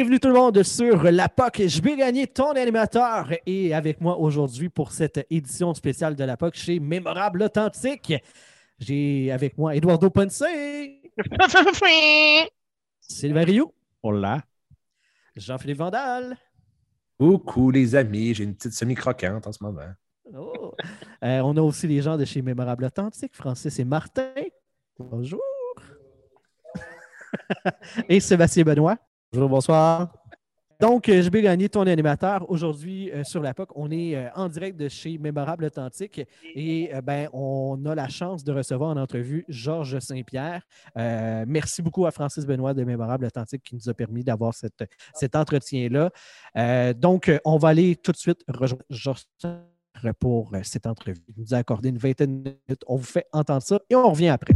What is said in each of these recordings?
Bienvenue tout le monde sur La POC. Je vais gagner ton animateur et avec moi aujourd'hui pour cette édition spéciale de La POC chez Mémorable Authentique, j'ai avec moi Eduardo Ponce, Sylvain Rio, Hola. Jean-Philippe Vandal. Coucou les amis, j'ai une petite semi-croquante en ce moment. Oh. Euh, on a aussi les gens de chez Mémorable Authentique, Francis et Martin. Bonjour. et Sébastien Benoît. Bonjour, bonsoir. Donc, euh, je vais gagner ton animateur. Aujourd'hui, euh, sur la POC, on est euh, en direct de chez Mémorable Authentique et ben, on a la chance de recevoir en entrevue Georges Saint-Pierre. Merci beaucoup à Francis Benoît de Mémorable Authentique qui nous a permis d'avoir cet entretien-là. Donc, on va aller tout de suite rejoindre Georges pour cette entrevue. Il nous a accordé une vingtaine de minutes. On vous fait entendre ça et on revient après.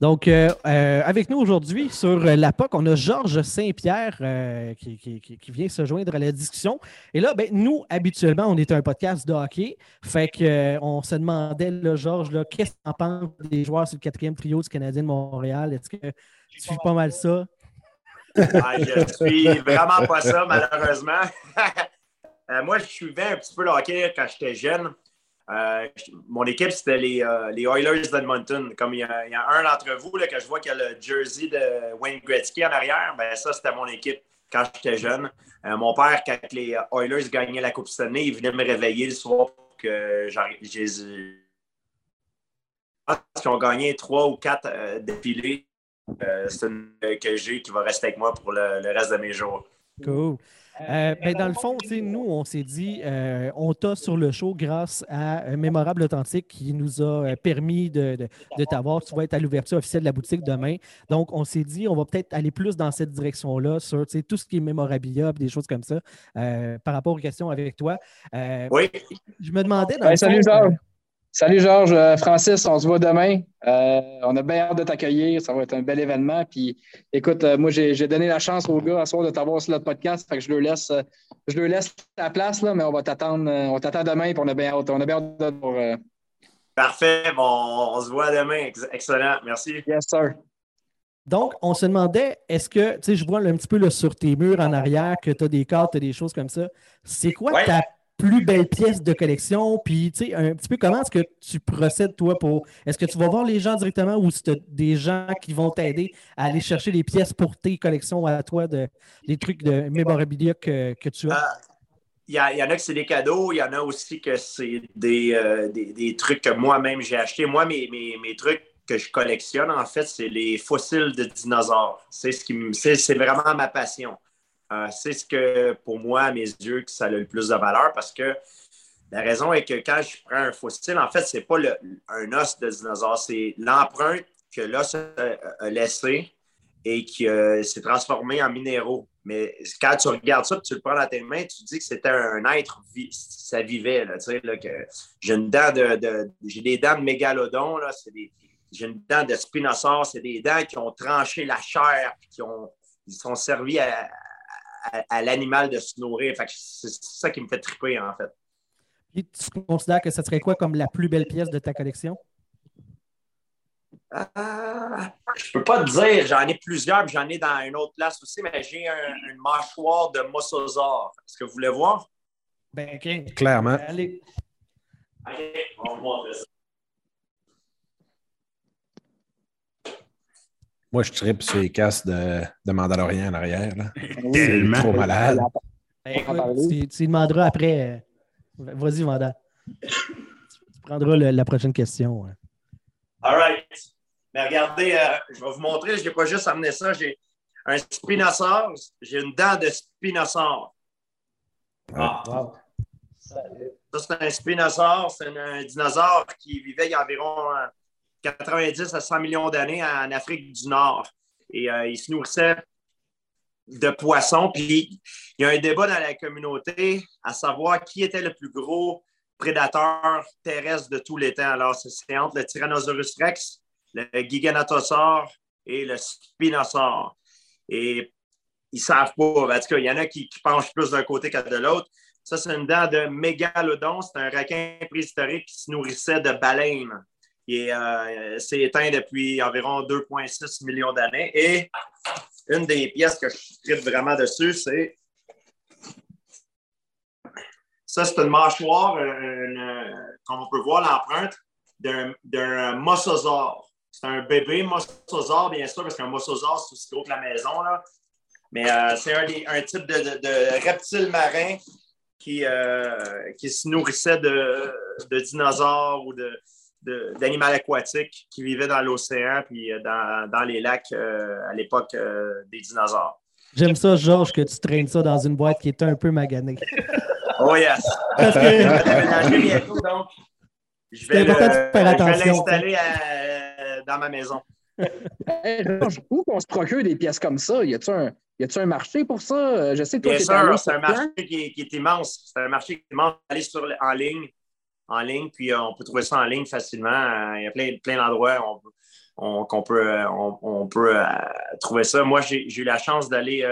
Donc, euh, euh, avec nous aujourd'hui sur euh, la POC, on a Georges Saint-Pierre qui, vient se joindre à la discussion. Et là, ben, nous, habituellement, on est un podcast de hockey. Fait qu'on se demandait, Georges, là, qu'est-ce que tu en penses des joueurs sur le quatrième trio du Canadien de Montréal? Est-ce que tu suis pas mal ça? Ah, je suis vraiment pas ça, malheureusement. Moi, je suivais un petit peu le hockey quand j'étais jeune. Euh, mon équipe, c'était les, euh, les Oilers d'Edmonton. Comme il y, a, a un d'entre vous là, que je vois qui a le jersey de Wayne Gretzky en arrière, ben ça, c'était mon équipe quand j'étais jeune. Euh, mon père, quand les Oilers gagnaient la Coupe Stanley, il venait me réveiller le soir pour que j'ai- pense qu'ils ont gagné trois ou quatre défilés. C'est une que j'ai qui va rester avec moi pour le, le reste de mes jours. Cool. Euh, ben, dans le fond, tu sais, nous, on s'est dit, euh, on t'a sur le show grâce à un Mémorable Authentique qui nous a euh, permis de, de- de t'avoir. Tu vas être à l'ouverture officielle de la boutique demain. Donc, on s'est dit, on va peut-être aller plus dans cette direction-là sur tu sais, tout ce qui est mémorabilia, des choses comme ça, euh, par rapport aux questions avec toi. Euh, Oui, Je me demandais. Dans le salut, fond, euh, Salut Georges, Euh, Francis, on se voit demain. Euh, on a bien hâte de t'accueillir. Ça va être un bel événement. Puis écoute, euh, moi j'ai donné la chance aux gars à soir de t'avoir sur notre podcast. Fait que je leur laisse, je leur laisse la place, là, mais on va t'attendre. on t'attend demain puis on a bien hâte. On a bien hâte de te voir. euh, parfait. Bon, on se voit demain. Ex- Excellent. Merci. Yes, sir. Donc, on se demandait, est-ce que, tu sais, je vois un petit peu là, sur tes murs en arrière que tu as des cartes, tu as des choses comme ça. C'est quoi Ouais. ta plus belle pièce de collection? Puis, tu sais, un petit peu comment est-ce que tu procèdes, toi, pour. Est-ce que tu vas voir les gens directement ou c'est des gens qui vont t'aider à aller chercher les pièces pour tes collections à toi, de, les trucs de mémorabilia que, que tu as? Ah, Il y, en a que c'est des cadeaux. Il y en a aussi que c'est des, euh, des, trucs que moi-même j'ai achetés. Moi, mes, mes, mes trucs que je collectionne, en fait, c'est les fossiles de dinosaures. C'est ce c'est vraiment ma passion. Euh, c'est ce que, pour moi, à mes yeux, que ça a le plus de valeur parce que la raison est que quand je prends un fossile, en fait, c'est pas le- un os de dinosaure, c'est l'empreinte que l'os a, a laissé et qui euh, s'est transformé en minéraux. Mais quand tu regardes ça, tu le prends dans tes mains, tu te dis que c'était un être, ça vivait. Là, là, que j'ai une dent de, j'ai des dents de mégalodon, c'est des, j'ai une dent de spinosaure, c'est des dents qui ont tranché la chair, qui ont, ils sont servis à, à- à l'animal de se nourrir. C'est ça qui me fait triper, en fait. Puis, tu considères que ça serait quoi comme la plus belle pièce de ta collection? Ah, je peux pas te dire, j'en ai plusieurs, puis j'en ai dans une autre place aussi, mais j'ai un- une mâchoire de mosasaure. Est-ce que vous voulez voir? Ben, OK. Clairement. Allez. OK, on va vous montrer ça. Moi, je tripe sur les casques de, de Mandalorian en arrière. là. Tellement. C'est trop malade. Ben, On écoute, va en parler. tu, demanderas après. euh, Vas-y, Vanda. Tu, tu prendras le- la prochaine question. hein. All right. Mais regardez, euh, je vais vous montrer, je n'ai pas juste amené ça. J'ai un spinosaure, j'ai une dent de spinosaure. Ah, Wow. ça, c'est un spinosaure, c'est un, un dinosaure qui vivait il y a environ euh, 90 à 100 millions d'années en Afrique du Nord. Et euh, il se nourrissait de poissons. Puis il y a un débat dans la communauté à savoir qui était le plus gros prédateur terrestre de tous les temps. Alors, c'est- entre le Tyrannosaurus rex, le Giganotosaure et le Spinosaure. Et ils ne savent pas. En tout cas, il y en a qui, qui penchent plus d'un côté que de l'autre. Ça, c'est une dent de mégalodon. C'est un requin préhistorique qui se nourrissait de baleines. Il euh, éteint depuis environ 2,6 millions d'années. Et une des pièces que je tripe vraiment dessus, c'est ça, c'est une mâchoire, comme on peut voir l'empreinte, d'un mosasaure. C'est un bébé mosasaure, bien sûr, parce qu'un mosasaure, c'est aussi gros que la maison. Là. Mais euh, c'est un, type de, de, reptile marin qui, euh, qui se nourrissait de, de dinosaures ou d'animaux aquatiques qui vivaient dans l'océan puis euh, dans, dans, les lacs à l'époque des dinosaures. J'aime ça, Georges, que tu traînes ça dans une boîte qui est un peu maganée. oh yes! Parce que... bientôt, donc je vais l'installer dans ma maison. où qu'on se procure des pièces comme ça? Y a-t-il un, un, marché pour ça? Je sais que toi, Bien sûr, c'est un marché qui est, immense. C'est un marché qui est immense. Aller sur, en ligne, en ligne, puis euh, on peut trouver ça en ligne facilement. Euh, il y a plein, plein d'endroits qu'on peut, euh, on, peut trouver ça. Moi, j'ai eu la chance d'aller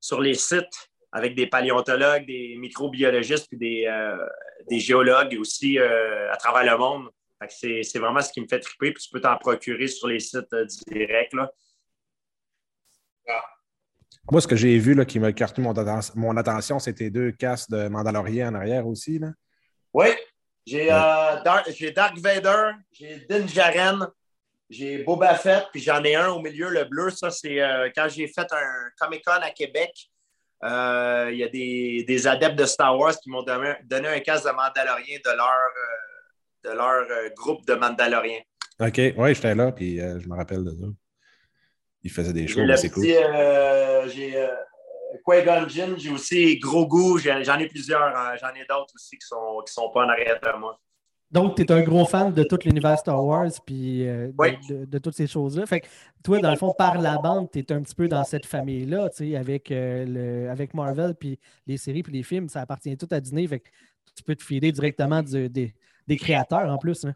sur les sites avec des paléontologues, des microbiologistes, puis des, des géologues aussi à travers le monde. C'est vraiment ce qui me fait triper, puis tu peux t'en procurer sur les sites euh, directs. Là. Ah. Moi, ce que j'ai vu là, qui m'a écarté mon, mon attention, c'était deux casques de Mandalorian en arrière aussi. Là. Oui, j'ai euh, Dark, Vader, j'ai Din Djarin, j'ai Boba Fett, puis j'en ai un au milieu, le bleu. Ça, c'est euh, quand j'ai fait un Comic-Con à Québec. Il y a des, des, adeptes de Star Wars qui m'ont donné, un casque de Mandalorian de leur de leur euh, groupe de Mandaloriens. OK, oui, j'étais là, puis euh, je me rappelle de ça. Ils faisaient des choses, c'est cool. Euh, j'ai Qui-Gon Jinn, j'ai aussi Grogu, j'en ai plusieurs, hein. j'en ai d'autres aussi qui sont, qui sont pas en arrière de moi. Donc, tu es un gros fan de tout l'univers Star Wars puis de, toutes ces choses-là. Fait que toi, dans le fond, par la bande, tu es un petit peu dans cette famille-là, tu sais, avec, le, avec Marvel, puis les séries, puis les films, ça appartient tout à Disney. Fait que tu peux te filer directement des, des créateurs en plus. Hein.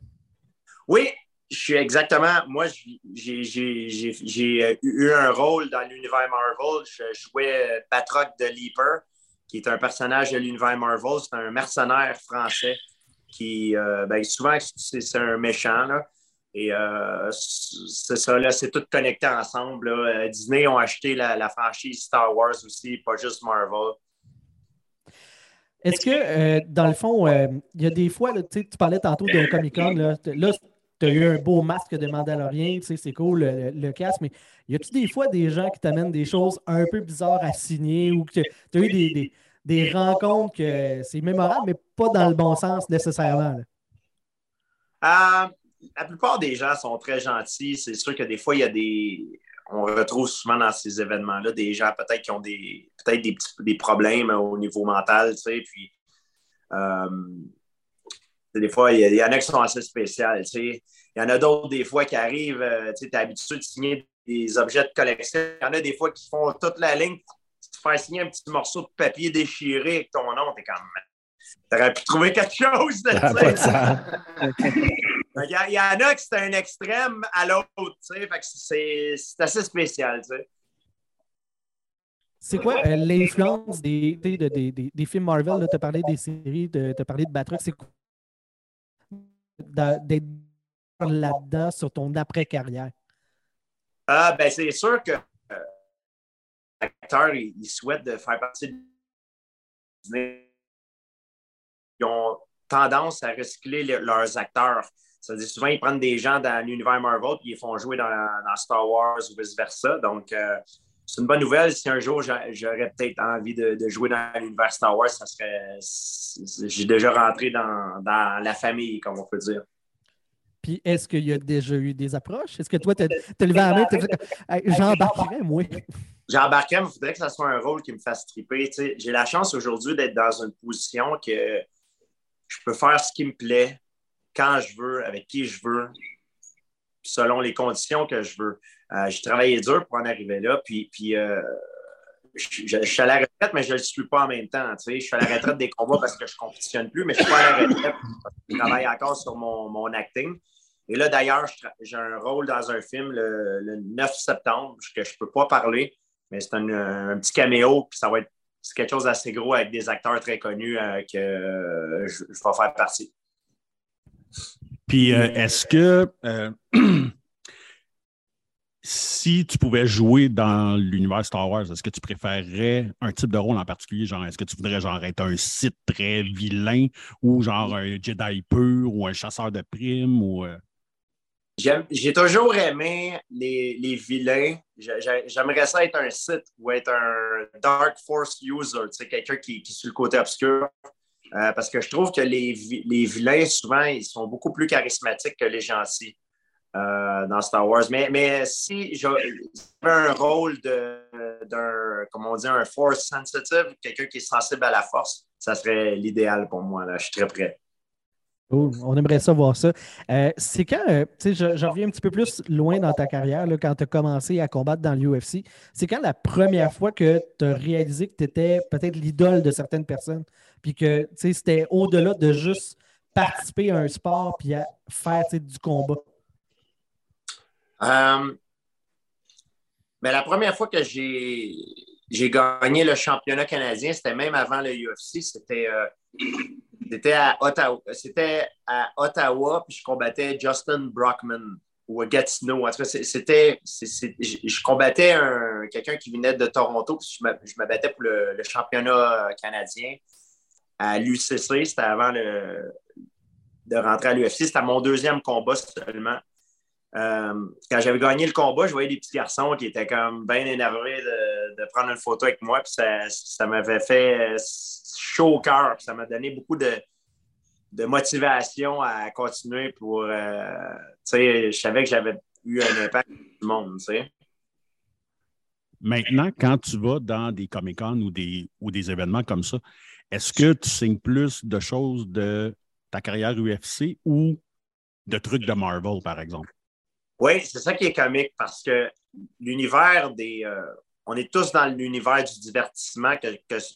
Oui, je suis exactement. Moi, j'ai euh, eu un rôle dans l'univers Marvel. Je jouais Batroc de Leaper, qui est un personnage de l'univers Marvel. C'est un mercenaire français qui, euh, ben, souvent, c'est un méchant. Et euh, c'est ça, là, c'est tout connecté ensemble. Disney ont acheté la, franchise Star Wars aussi, pas juste Marvel. Est-ce que, euh, dans le fond, euh, il y a des fois, tu parlais tantôt d'un Comic-Con, là, tu as eu un beau masque de Mandalorien, c'est cool le, casque, mais y a-tu des fois des gens qui t'amènent des choses un peu bizarres à signer ou que tu as eu des, rencontres que c'est mémorable, mais pas dans le bon sens nécessairement? Euh, la plupart des gens sont très gentils. C'est sûr que des fois, il y a des on retrouve souvent dans ces événements-là des gens peut-être qui ont des peut-être des, petits, des problèmes au niveau mental, tu sais, puis euh, des fois, il y, en a qui sont assez spéciales, tu sais. Il y en a d'autres, des fois, qui arrivent, euh, tu sais, es habitué de signer des objets de collection. Il y en a des fois qui font toute la ligne, tu faire signer un petit morceau de papier déchiré avec ton nom, t'es comme... T'aurais pu trouver quelque chose, de ça. Il y, en a qui c'est un extrême à l'autre, c'est assez spécial, C'est quoi euh, l'influence des, des, films Marvel? Tu as parlé des séries, tu as parlé de Batroc. C'est quoi d'être là-dedans sur ton après-carrière? Ah, ben, c'est sûr que euh, l'acteur, il, souhaite de faire partie de ils ont tendance à recycler leurs acteurs. Ça veut dire souvent, ils prennent des gens dans l'univers Marvel et ils font jouer dans, Star Wars ou vice-versa. Donc, euh, c'est une bonne nouvelle. Si un jour j'aurais peut-être envie de, jouer dans l'univers Star Wars, ça serait. J'ai déjà rentré dans, la famille, comme on peut dire. Puis, est-ce qu'il y a déjà eu des approches? Est-ce que toi, tu as levé la main J'embarquerais, moi. J'embarquerais, mais il faudrait que ça soit un rôle qui me fasse triper. J'ai la chance aujourd'hui d'être dans une position que je peux faire ce qui me plaît quand je veux, avec qui je veux, selon les conditions que je veux. Euh, j'ai travaillé dur pour en arriver là, puis, euh, je, suis à la retraite, mais je ne le suis pas en même temps. Je suis à la retraite des combats parce que je ne compétitionne plus, mais je ne suis pas à la retraite parce que je travaille encore sur mon, mon acting. Et là, d'ailleurs, j'ai un rôle dans un film le, 9 septembre que je ne peux pas parler, mais c'est un, petit caméo, puis ça va être quelque chose d'assez gros avec des acteurs très connus euh, que je, vais faire partie. Puis, est-ce que si tu pouvais jouer dans l'univers Star Wars, est-ce que tu préférerais un type de rôle en particulier? Genre, est-ce que tu voudrais genre être un Sith très vilain ou genre un Jedi pur ou un chasseur de primes ou. Euh? J'ai toujours aimé les, les vilains. J'aimerais ça être un Sith ou être un Dark Force user, quelqu'un qui, qui est sur le côté obscur. Euh, parce que je trouve que les, les vilains, souvent, ils sont beaucoup plus charismatiques que les gentils. Euh, dans Star Wars. Mais, mais si j'avais un rôle d'un, comment on dit, un force sensitive, quelqu'un qui est sensible à la force, ça serait l'idéal pour moi. Là. Je suis très prêt. On aimerait ça voir ça. Euh, c'est quand, euh, tu sais, je, reviens un petit peu plus loin dans ta carrière, là, quand tu as commencé à combattre dans l'UFC. C'est quand la première fois que tu as réalisé que tu étais peut-être l'idole de certaines personnes, puis que c'était au-delà de juste participer à un sport puis à faire du combat? Euh, mais la première fois que j'ai, j'ai gagné le championnat canadien, c'était même avant le UFC. C'était, euh, c'était, à Ottawa, c'était à Ottawa, puis je combattais Justin Brockman ou Gatineau. En tout cas, c'était, je combattais un, quelqu'un qui venait de Toronto, puis je me, battais pour le, le, championnat canadien à l'UCC. C'était avant le, de rentrer à l'UFC. C'était mon deuxième combat seulement. Euh, quand j'avais gagné le combat, je voyais des petits garçons qui étaient comme bien énervés de, prendre une photo avec moi. Puis ça, m'avait fait chaud au cœur. ça m'a donné beaucoup de, motivation à continuer pour. Euh, je savais que j'avais eu un impact sur le monde. Maintenant, quand tu vas dans des Comic-Con ou des, ou des événements comme ça, est-ce que tu signes plus de choses de ta carrière UFC ou de trucs de Marvel, par exemple? Oui, c'est ça qui est comique parce que l'univers des. Euh, on est tous dans l'univers du divertissement, que,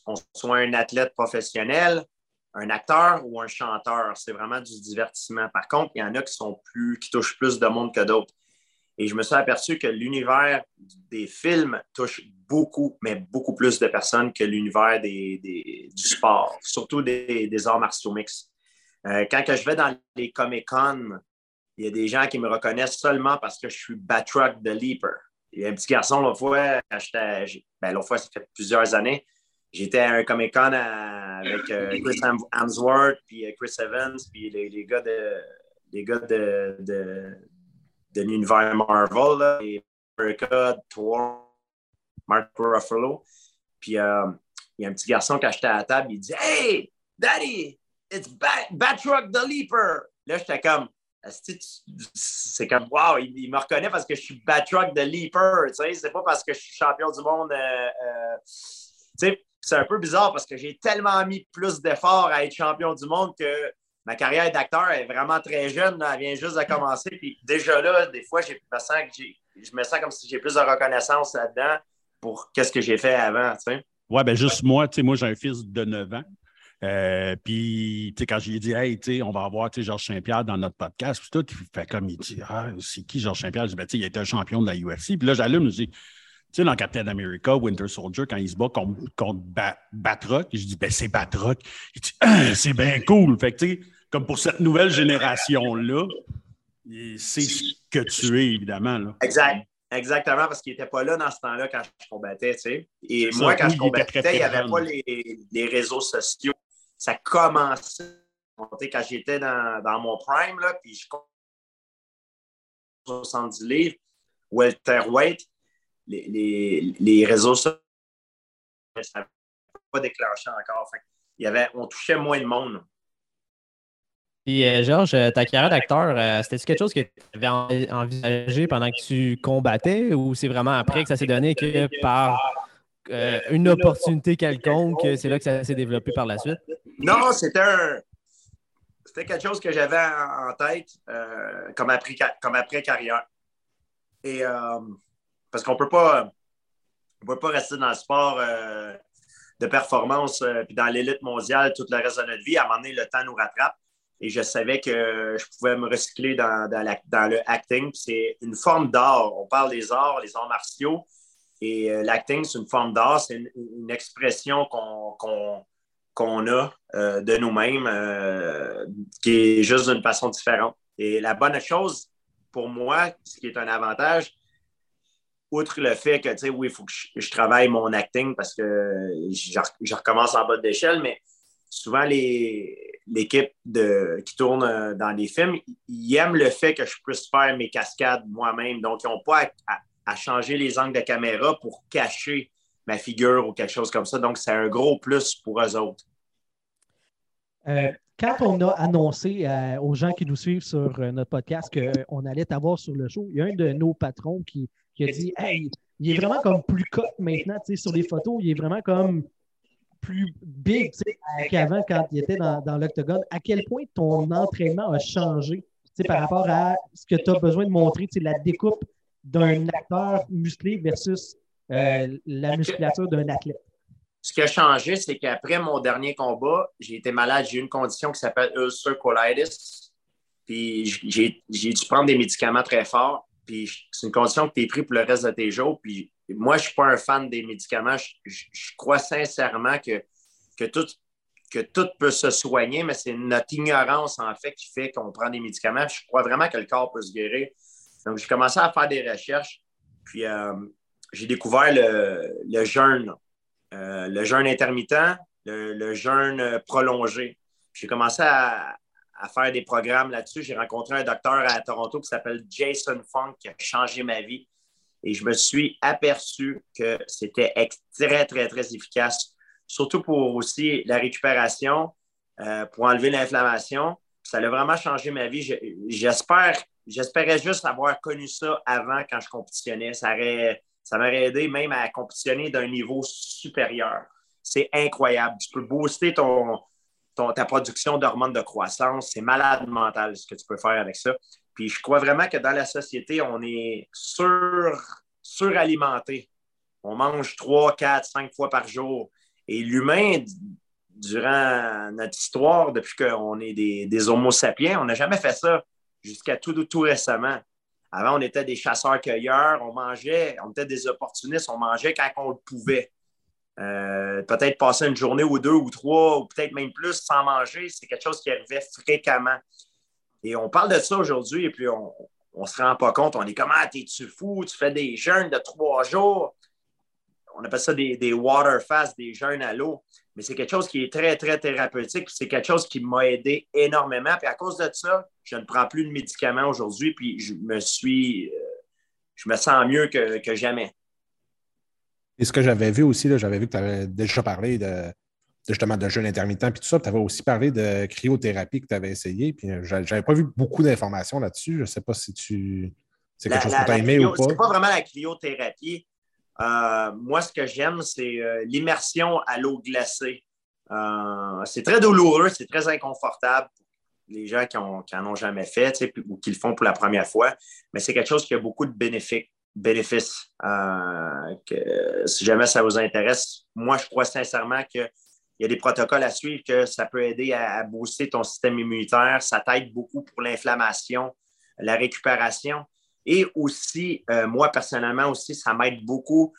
qu'on soit un athlète professionnel, un acteur ou un chanteur. C'est vraiment du divertissement. Par contre, il y en a qui sont plus, qui touchent plus de monde que d'autres. Et je me suis aperçu que l'univers des films touche beaucoup, mais beaucoup plus de personnes que l'univers des, du sport, surtout des, arts martiaux mix. Euh, quand que je vais dans les Comic-Con, il y a des gens qui me reconnaissent seulement parce que je suis Batroc the Leaper. Il y a un petit garçon, l'autre fois, ben, l'autre fois, ça fait plusieurs années, j'étais à un Comic-Con avec euh, Chris Hemsworth, puis euh, Chris Evans, puis les, les gars de les gars de, de, de l'univers Marvel, là, et America, Thor, Mark Ruffalo. Puis euh, il y a un petit garçon qui achetait à la table, il dit Hey, Daddy, it's Batroc the Leaper. Là, j'étais comme c'est comme wow, il, me reconnaît parce que je suis Batroc de Leaper, tu sais, c'est pas parce que je suis champion du monde. Euh, euh, tu sais, c'est un peu bizarre parce que j'ai tellement mis plus d'efforts à être champion du monde que ma carrière d'acteur est vraiment très jeune, elle vient juste de commencer. Puis déjà là, des fois, je me sens que je me sens comme si j'ai plus de reconnaissance là-dedans pour qu'est-ce que j'ai fait avant, tu sais. Ouais, ben juste moi, tu sais, moi j'ai un fils de 9 ans. Euh, puis, quand j'ai dit, hey, on va avoir Georges Saint-Pierre dans notre podcast, puis tout, il fait comme il dit, ah, c'est qui Georges Saint-Pierre? Je dis, ben, il été un champion de la UFC. Puis là, j'allume, je dis, tu sais, dans Captain America, Winter Soldier, quand il se bat contre, contre Batroc, je dis, ben, c'est Batroc. Il dit, ah, c'est bien cool. Fait que, tu sais, comme pour cette nouvelle génération-là, c'est ce que tu es, évidemment. Là. Exact. Exactement, parce qu'il n'était pas là dans ce temps-là quand je combattais, tu sais. Et moi, quand je combattais, il n'y avait pas les, les, réseaux sociaux ça commençait quand j'étais dans, dans, mon prime, là, puis je 70 livres, Walter White, les, les, les réseaux sociaux n'avaient pas déclenché encore. il y avait, on touchait moins de monde. Puis, euh, Georges, euh, ta carrière d'acteur, euh, c'était-tu quelque chose que tu avais envisagé pendant que tu combattais ou c'est vraiment après que ça s'est donné que par une opportunité quelconque, c'est là que ça s'est développé par la suite? Non, c'était un. C'était quelque chose que j'avais en, tête euh, comme, après, comme après carrière. Et euh, parce qu'on peut pas. On peut pas rester dans le sport euh, de performance puis dans l'élite mondiale tout le reste de notre vie. À un moment donné, le temps nous rattrape. Et je savais que je pouvais me recycler dans, dans, dans le acting. C'est une forme d'art. On parle des arts, les arts martiaux. Et euh, l'acting, c'est une forme d'art, c'est une, expression qu'on a euh, de nous-mêmes euh, qui est juste d'une façon différente. Et la bonne chose pour moi, ce qui est un avantage, outre le fait que, tu sais, oui, il faut que je, travaille mon acting parce que je, recommence en bas d'échelle, mais souvent, l'équipe qui tourne dans les films, ils aiment le fait que je puisse faire mes cascades moi-même. Donc, ils n'ont pas à, à changer les angles de caméra pour cacher ma figure ou quelque chose comme ça. Donc, c'est un gros plus pour eux autres. Euh, quand on a annoncé euh, aux gens qui nous suivent sur euh, notre podcast qu'on allait t'avoir sur le show, il y a un de nos patrons qui, a dit Hey, il est vraiment comme plus cut maintenant, sur les photos, il est vraiment comme plus big qu'avant quand il était dans, dans l'octogone. À quel point ton entraînement a changé par rapport à ce que tu as besoin de montrer, la découpe d'un acteur musclé versus euh, la musculature d'un athlète? Ce qui a changé, c'est qu'après mon dernier combat, j'ai été malade. J'ai eu une condition qui s'appelle ulcer colitis. Puis j'ai dû prendre des médicaments très forts. Puis c'est une condition que tu es pris pour le reste de tes jours. Puis moi, je ne suis pas un fan des médicaments. Je, crois sincèrement que, que, tout, que tout peut se soigner, mais c'est notre ignorance, en fait, qui fait qu'on prend des médicaments. Je crois vraiment que le corps peut se guérir. Donc, j'ai commencé à faire des recherches, puis euh, j'ai découvert le, jeûne, euh, le jeûne intermittent, le, jeûne prolongé. J'ai commencé à, faire des programmes là-dessus. J'ai rencontré un docteur à Toronto qui s'appelle Jason Funk qui a changé ma vie. Et je me suis aperçu que c'était très, très, très efficace, surtout pour aussi la récupération, euh, pour enlever l'inflammation. Ça a vraiment changé ma vie. J'espère J'espérais juste avoir connu ça avant quand je compétitionnais. Ça, ça m'aurait aidé même à compétitionner d'un niveau supérieur. C'est incroyable. Tu peux booster ton, ta production d'hormones de croissance. C'est malade mental ce que tu peux faire avec ça. Puis je crois vraiment que dans la société, on est sur, suralimenté. On mange trois, quatre, cinq fois par jour. Et l'humain, durant notre histoire, depuis qu'on est des, des Homo sapiens, on n'a jamais fait ça jusqu'à tout, tout récemment. Avant, on était des chasseurs-cueilleurs, on mangeait, on était des opportunistes, on mangeait quand on le pouvait. Euh, peut-être passer une journée ou deux ou trois, ou peut-être même plus sans manger, c'est quelque chose qui arrivait fréquemment. Et on parle de ça aujourd'hui, et puis on ne se rend pas compte. On est comme Ah, t'es-tu fou? Tu fais des jeûnes de trois jours? On appelle ça des, des water fasts, des jeûnes à l'eau mais c'est quelque chose qui est très, très thérapeutique. C'est quelque chose qui m'a aidé énormément. Puis à cause de ça, je ne prends plus de médicaments aujourd'hui, puis je me suis. Euh, je me sens mieux que, jamais. Et ce que j'avais vu aussi, j'avais vu que tu avais déjà parlé de, justement de jeûne intermittent, puis tout ça. Tu avais aussi parlé de cryothérapie que tu avais essayé. Puis euh, je n'avais pas vu beaucoup d'informations là-dessus. Je ne sais pas si tu. C'est quelque chose que tu as aimé ou pas. C'est pas vraiment la cryothérapie. Euh, moi, ce que j'aime, c'est euh, l'immersion à l'eau glacée. Euh, c'est très douloureux, c'est très inconfortable pour les gens qui n'en ont jamais fait ou qui le font pour la première fois, mais c'est quelque chose qui a beaucoup de bénéfices. si jamais ça vous intéresse, moi, je crois sincèrement qu'il y a des protocoles à suivre que ça peut aider à, à booster ton système immunitaire. Ça t'aide beaucoup pour l'inflammation, la récupération. Et aussi, euh, moi, personnellement aussi, ça m'aide beaucoup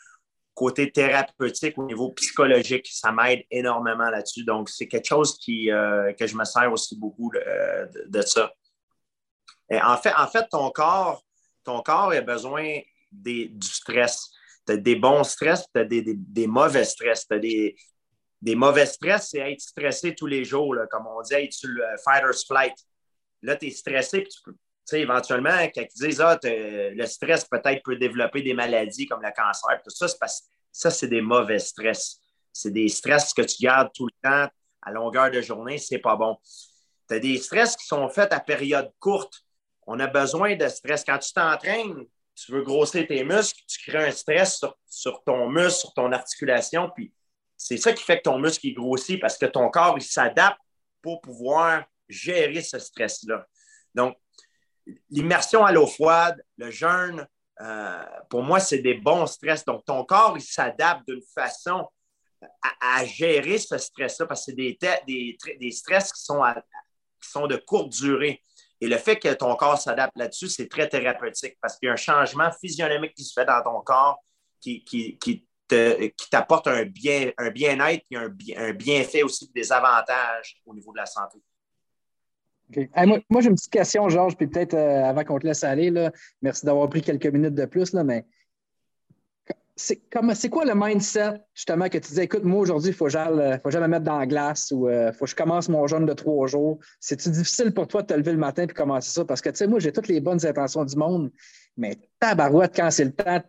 côté thérapeutique au niveau psychologique. Ça m'aide énormément là-dessus. Donc, c'est quelque chose qui, euh, que je me sers aussi beaucoup de, ça. en, fait, en fait, ton corps, ton corps a besoin du stress. Tu as des bons stress, tu as des, mauvais stress. Tu des, des mauvais stress, c'est être stressé tous les jours, comme on dit, être sur le fighter's flight. Là, tu es stressé, puis tu peux, sais, éventuellement, quand ils disent ah, le stress peut-être peut développer des maladies comme le cancer, tout ça, c'est parce ça, c'est des mauvais stress. C'est des stress que tu gardes tout le temps à longueur de journée, c'est pas bon. Tu as des stress qui sont faits à période courte. On a besoin de stress. Quand tu t'entraînes, tu veux grossir tes muscles, tu crées un stress sur, sur ton muscle, sur ton articulation, puis c'est ça qui fait que ton muscle il grossit parce que ton corps il s'adapte pour pouvoir gérer ce stress-là. Donc, l'immersion à l'eau froide, le jeûne, euh, pour moi, c'est des bons stress. Donc, ton corps, il s'adapte d'une façon à, gérer ce stress-là parce que c'est des, des, stress qui sont, qui sont de courte durée. Et le fait que ton corps s'adapte là-dessus, c'est très thérapeutique parce qu'il y a un changement physionomique qui se fait dans ton corps qui, qui, qui te- qui t'apporte un bien, un bien-être et un, un bienfait aussi, des avantages au niveau de la santé. Hey, moi, moi, j'ai une petite question, Georges, puis peut-être euh, avant qu'on te laisse aller, là, merci d'avoir pris quelques minutes de plus, là, mais c'est c'est quoi le mindset, justement, que tu disais, écoute, moi, aujourd'hui, il faut, que j'aille, euh, faut que j'aille me mettre dans la glace ou il faut que je commence mon jeûne de trois jours. C'est-tu difficile pour toi de te lever le matin et commencer ça? Parce que, tu sais, moi, j'ai toutes les bonnes intentions du monde, mais tabarouette, quand c'est le temps de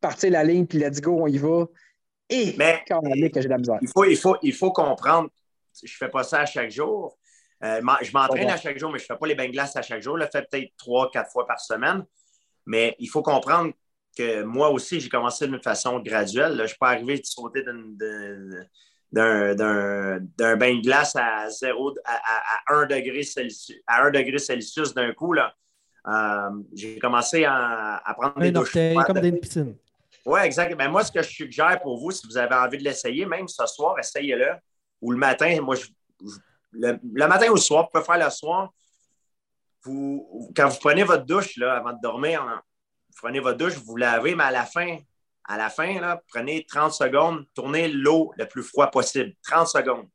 partir la ligne, puis let's go, on y va. Et Mais- quand on que j'ai de la misère. Il faut, il faut, il faut comprendre, je ne fais pas ça à chaque jour. Euh, je m'entraîne à chaque jour, mais je ne fais pas les bains de glace à chaque jour. Je le fais peut-être trois, quatre fois par semaine. Mais il faut comprendre que moi aussi, j'ai commencé d'une façon graduelle. Je ne suis pas arrivé de sauter d'un bain de glace à 0, à, à, à 1 degré Celsius, à 1 degré Celsius d'un coup. là. Euh, j'ai commencé à, à prendre des douches comme dans une piscine. Oui, exact. Ben, moi, ce que je suggère pour vous, si vous avez envie de l'essayer, même ce soir, essayez-le. Ou le matin, moi, je- je- le, matin ou le soir, vous pouvez faire le soir. Quand vous prenez votre douche là, avant de dormir, hein, vous prenez votre douche, vous lavez, mais à la fin, à la fin, prenez 30 secondes, tournez l'eau le plus froid possible. 30 secondes.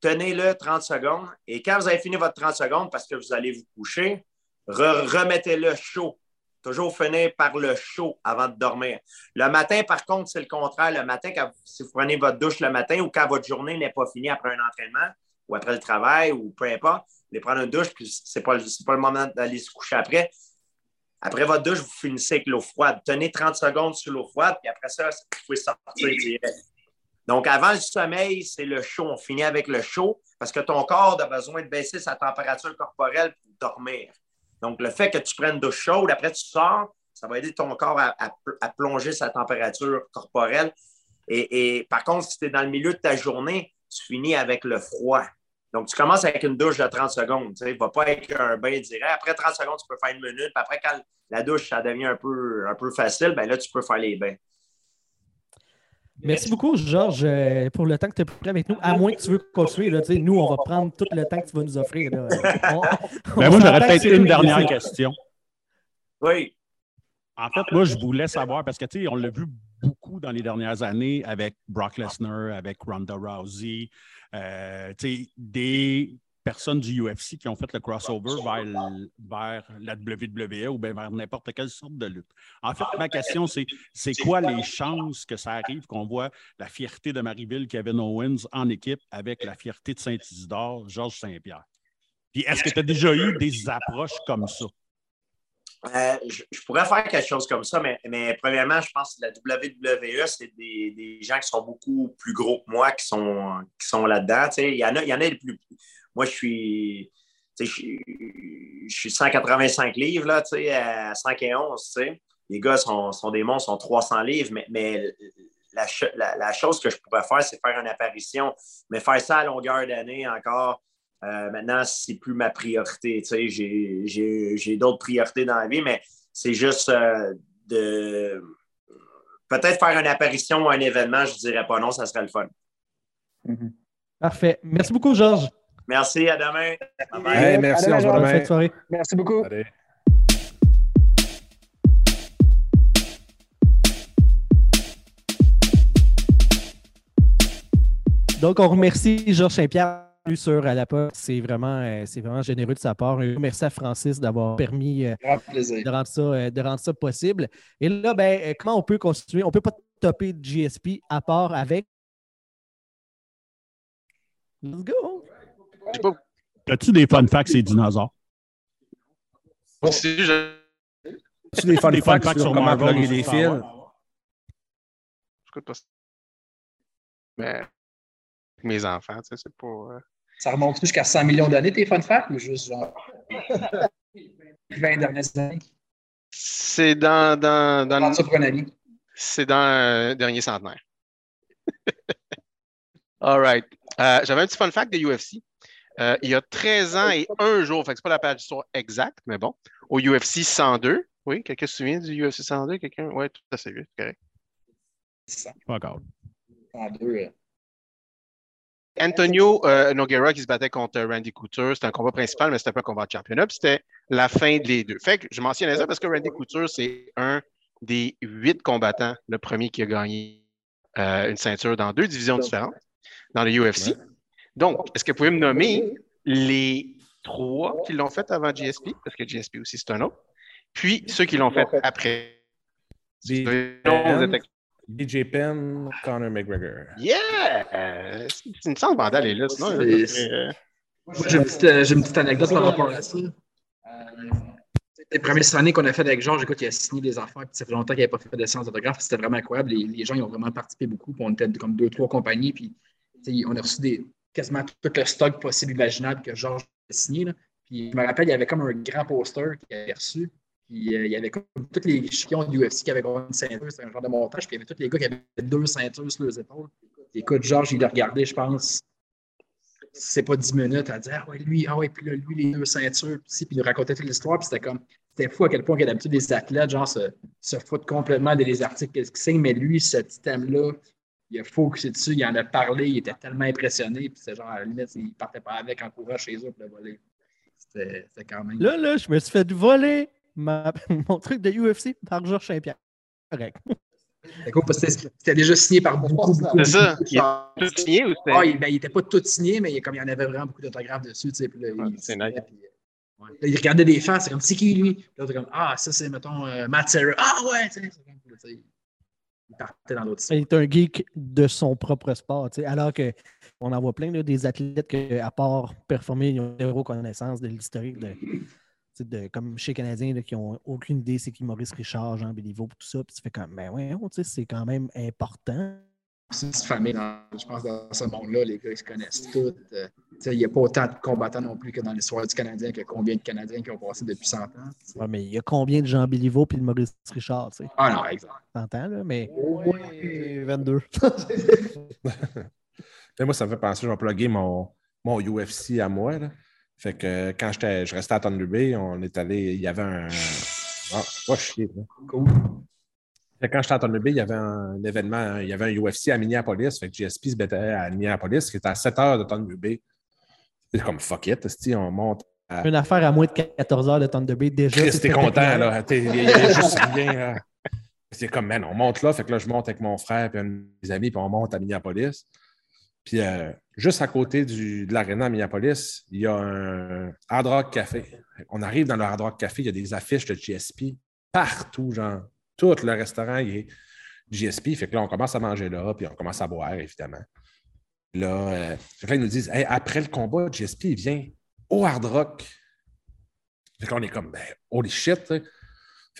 Tenez-le 30 secondes. Et quand vous avez fini votre 30 secondes, parce que vous allez vous coucher, re- remettez-le chaud. Toujours finir par le chaud avant de dormir. Le matin, par contre, c'est le contraire. Le matin, quand, si vous prenez votre douche le matin ou quand votre journée n'est pas finie après un entraînement ou après le travail ou peu importe, allez prendre une douche, puis ce n'est pas, c'est pas le moment d'aller se coucher après. Après votre douche, vous finissez avec l'eau froide. Tenez 30 secondes sur l'eau froide, puis après ça, vous pouvez sortir direct. Donc, avant le sommeil, c'est le chaud. On finit avec le chaud parce que ton corps a besoin de baisser sa température corporelle pour dormir. Donc, le fait que tu prennes une douche chaude, après tu sors, ça va aider ton corps à plonger sa température corporelle. Et, et par contre, si tu es dans le milieu de ta journée, tu finis avec le froid. Donc, tu commences avec une douche de 30 secondes. Tu ne vas pas avec un bain direct. Après 30 secondes, tu peux faire une minute. Puis après, quand la douche, ça devient un peu, un peu facile, ben là, tu peux faire les bains. Merci beaucoup, Georges, euh, pour le temps que tu as pris avec nous. À moins que tu veux continuer, là, nous, on va prendre tout le temps que tu vas nous offrir. là. On- Ben, on moi, j'aurais peut-être une dernière question. Oui. En fait, moi, je voulais savoir, parce que, tu sais, on l'a vu beaucoup dans les dernières années avec Brock Lesnar, avec Ronda Rousey, euh, des personnes du UFC qui ont fait le crossover vers, vers la WWE ou bien vers n'importe quelle sorte de lutte. En fait, ma question, c'est c'est quoi les chances que ça arrive qu'on voit la fierté de Maryville, Kevin Owens en équipe avec la fierté de Saint-Isidore, Georges Saint-Pierre? Puis est-ce que tu as déjà eu des approches comme ça? Euh, je, pourrais faire quelque chose comme ça, mais, premièrement, je pense que la WWE, c'est des, gens qui sont beaucoup plus gros que moi qui sont, qui sont là-dedans. Il y, en a, il y en a plus. Moi, je suis. Je suis, je suis 185 livres, là, tu sais, à 111. tu sais. Les gars sont, des monstres, sont 300 livres, mais, la- la chose que je pourrais faire, c'est faire une apparition. Mais faire ça à longueur d'année encore, euh, maintenant, c'est plus ma priorité. Tu sais, j'ai, j'ai- j'ai d'autres priorités dans la vie, mais c'est juste euh, de peut-être faire une apparition ou un événement, je dirais pas non, ça serait le fun. Mhm. Parfait. Merci beaucoup, Georges. Merci, à demain. Bye bye. Hey, merci. Bonne demain. soirée. Merci beaucoup. Allez. Donc, on remercie Georges Saint-Pierre sur à la poste. C'est vraiment, euh, c'est vraiment généreux de sa part. Un Merci à Francis d'avoir permis euh, de rendre ça, euh, de rendre ça possible. Et là, ben, comment on peut continuer? On ne peut pas topper de GSP à part avec. Let's go! As-tu des fun facts et dinosaures? Si je- Tu des fun Des fun facts facts sur sur comment Marvel plugger des fils? J'écoute pas ça. Mais avec mes enfants, tu sais, c'est pas. Euh, Ça remonte jusqu'à 100 millions d'années, tes fun facts, ou juste genre 20 dernières années? C'est dans, dans, dans, ami. c'est dans un dernier centenaire. All right. Euh, J'avais un petit fun fact de UFC. Euh, il y a 13 ans et un jour, fait que c'est pas la page d'histoire exacte, mais bon, au UFC 102. Oui, quelqu'un se souvient du UFC 102? Quelqu'un? Oui, tout à fait, c'est correct. Pas encore. En deux. euh. Antonio euh, Nogueira qui se battait contre Randy Couture, c'était un combat principal, mais c'était pas un combat de championnat, puis c'était la fin des deux. Fait que je mentionnais ça parce que Randy Couture, c'est un des huit combattants, le premier qui a gagné euh, une ceinture dans deux divisions différentes dans le UFC. Donc, est-ce que vous pouvez me nommer les trois qui l'ont fait avant GSP, parce que GSP aussi, c'est un autre, puis ceux qui l'ont fait après? DJ Non, vous êtes- Penn, DJ Penn, Conor McGregor. Yeah! C'est une chance Vandal est là, sinon. Euh, Moi, J'ai une, petite, euh, j'ai une petite anecdote par rapport à ça. Euh, les premières années qu'on a fait avec Georges, écoute, il a signé des affaires, puis ça fait longtemps qu'il n'avait pas fait de séance d'autographe. C'était vraiment incroyable. Les, les gens ils ont vraiment participé beaucoup. Puis on était comme deux, trois compagnies. Puis on a reçu des, quasiment tout le stock possible, imaginable que Georges a signé. là. Puis je me rappelle, il y avait comme un grand poster qu'il avait reçu. Puis euh, il y avait comme tous les chiens du UFC qui avaient une ceinture. C'était un genre de montage. Puis il y avait tous les gars qui avaient deux ceintures sur leurs épaules. Écoute, Georges, il l'a regardé, je pense, c'est pas 10 minutes à dire Ah ouais, lui, ah ouais, puis là, lui, les deux ceintures, puis, puis il nous racontait toute l'histoire, puis c'était comme c'était fou à quel point d'habitude les athlètes, genre, se, foutent complètement des articles qu'ils signent, mais lui, ce thème-là, il a focusé dessus, il en a parlé, il était tellement impressionné, puis c'est genre, à la limite, il partait pas avec en courant chez eux pour le voler. C'était quand même. Là, là, je me suis fait voler ma- mon truc de UFC par Georges Saint-Pierre. Correct. C'était cool parce que c'était déjà signé par beaucoup, beaucoup. C'est ça. beaucoup de Il est gens. tout signé ou c'était. Ah, il, ben, il était pas tout signé, mais il, comme il y en avait vraiment beaucoup d'autographes dessus, tu sais. Puis là, Ah, il, c'est nice. puis, euh, ouais. Là, il regardait des fans, c'est comme, c'est qui lui? Puis Là, comme, ah, ça, c'est, mettons, euh, Matt Serra. Ah, ouais, c'est comme, tu sais, Il partait dans d'autres Il est un geek de son propre sport. tu sais, Alors qu'on en voit plein là, des athlètes qui, à part performer, ils ont zéro connaissance de l'historique de, de- comme chez les Canadiens là, qui n'ont aucune idée c'est qui Maurice Richard, Jean Béliveau, tout ça. Puis tu fais comme, ben ouais, c'est quand même important. C'est une petite famille, dans- je pense, dans ce monde-là. Les gars, ils se connaissent tous. euh, tu sais, il n'y a pas autant de combattants non plus que dans l'histoire du Canadien, que combien de Canadiens qui ont passé depuis 100 ans. Ouais, mais il y a combien de Jean Béliveau puis de Maurice Richard, tu sais, Ah non, exact. 100 ans, là, mais Ouais, 22. Mais moi, ça me fait penser, je vais plugger mon, mon UFC à moi. là. Fait que quand j'étais, je restais à Thunder Bay, on est allé, il y avait un. Ah, pas chier. là. Cool. Fait que quand j'étais à Thunder Bay, il y avait un événement, il y avait un UFC à Minneapolis. Fait que GSP se battait à Minneapolis, qui était à 7 heures de Thunder Bay. C'est comme fuck it, on monte. À... une affaire à moins de 14 heures de Thunder Bay, déjà. T'es content, là. Il y a juste rien. là. C'est comme, man, on monte là. Fait que là, je monte avec mon frère et un de mes amis, puis on monte à Minneapolis. Puis euh, juste à côté du, de l'aréna à Minneapolis, il y a un Hard Rock Café. On arrive dans le Hard Rock Café, il y a des affiches de GSP partout, genre. Tout le restaurant, il est GSP. Fait que là, on commence à manger là, puis on commence à boire, évidemment. Là, euh, là, ils nous disent, après le combat, GSP, il vient au Hard Rock. Fait que on est comme, ben, holy shit. Fait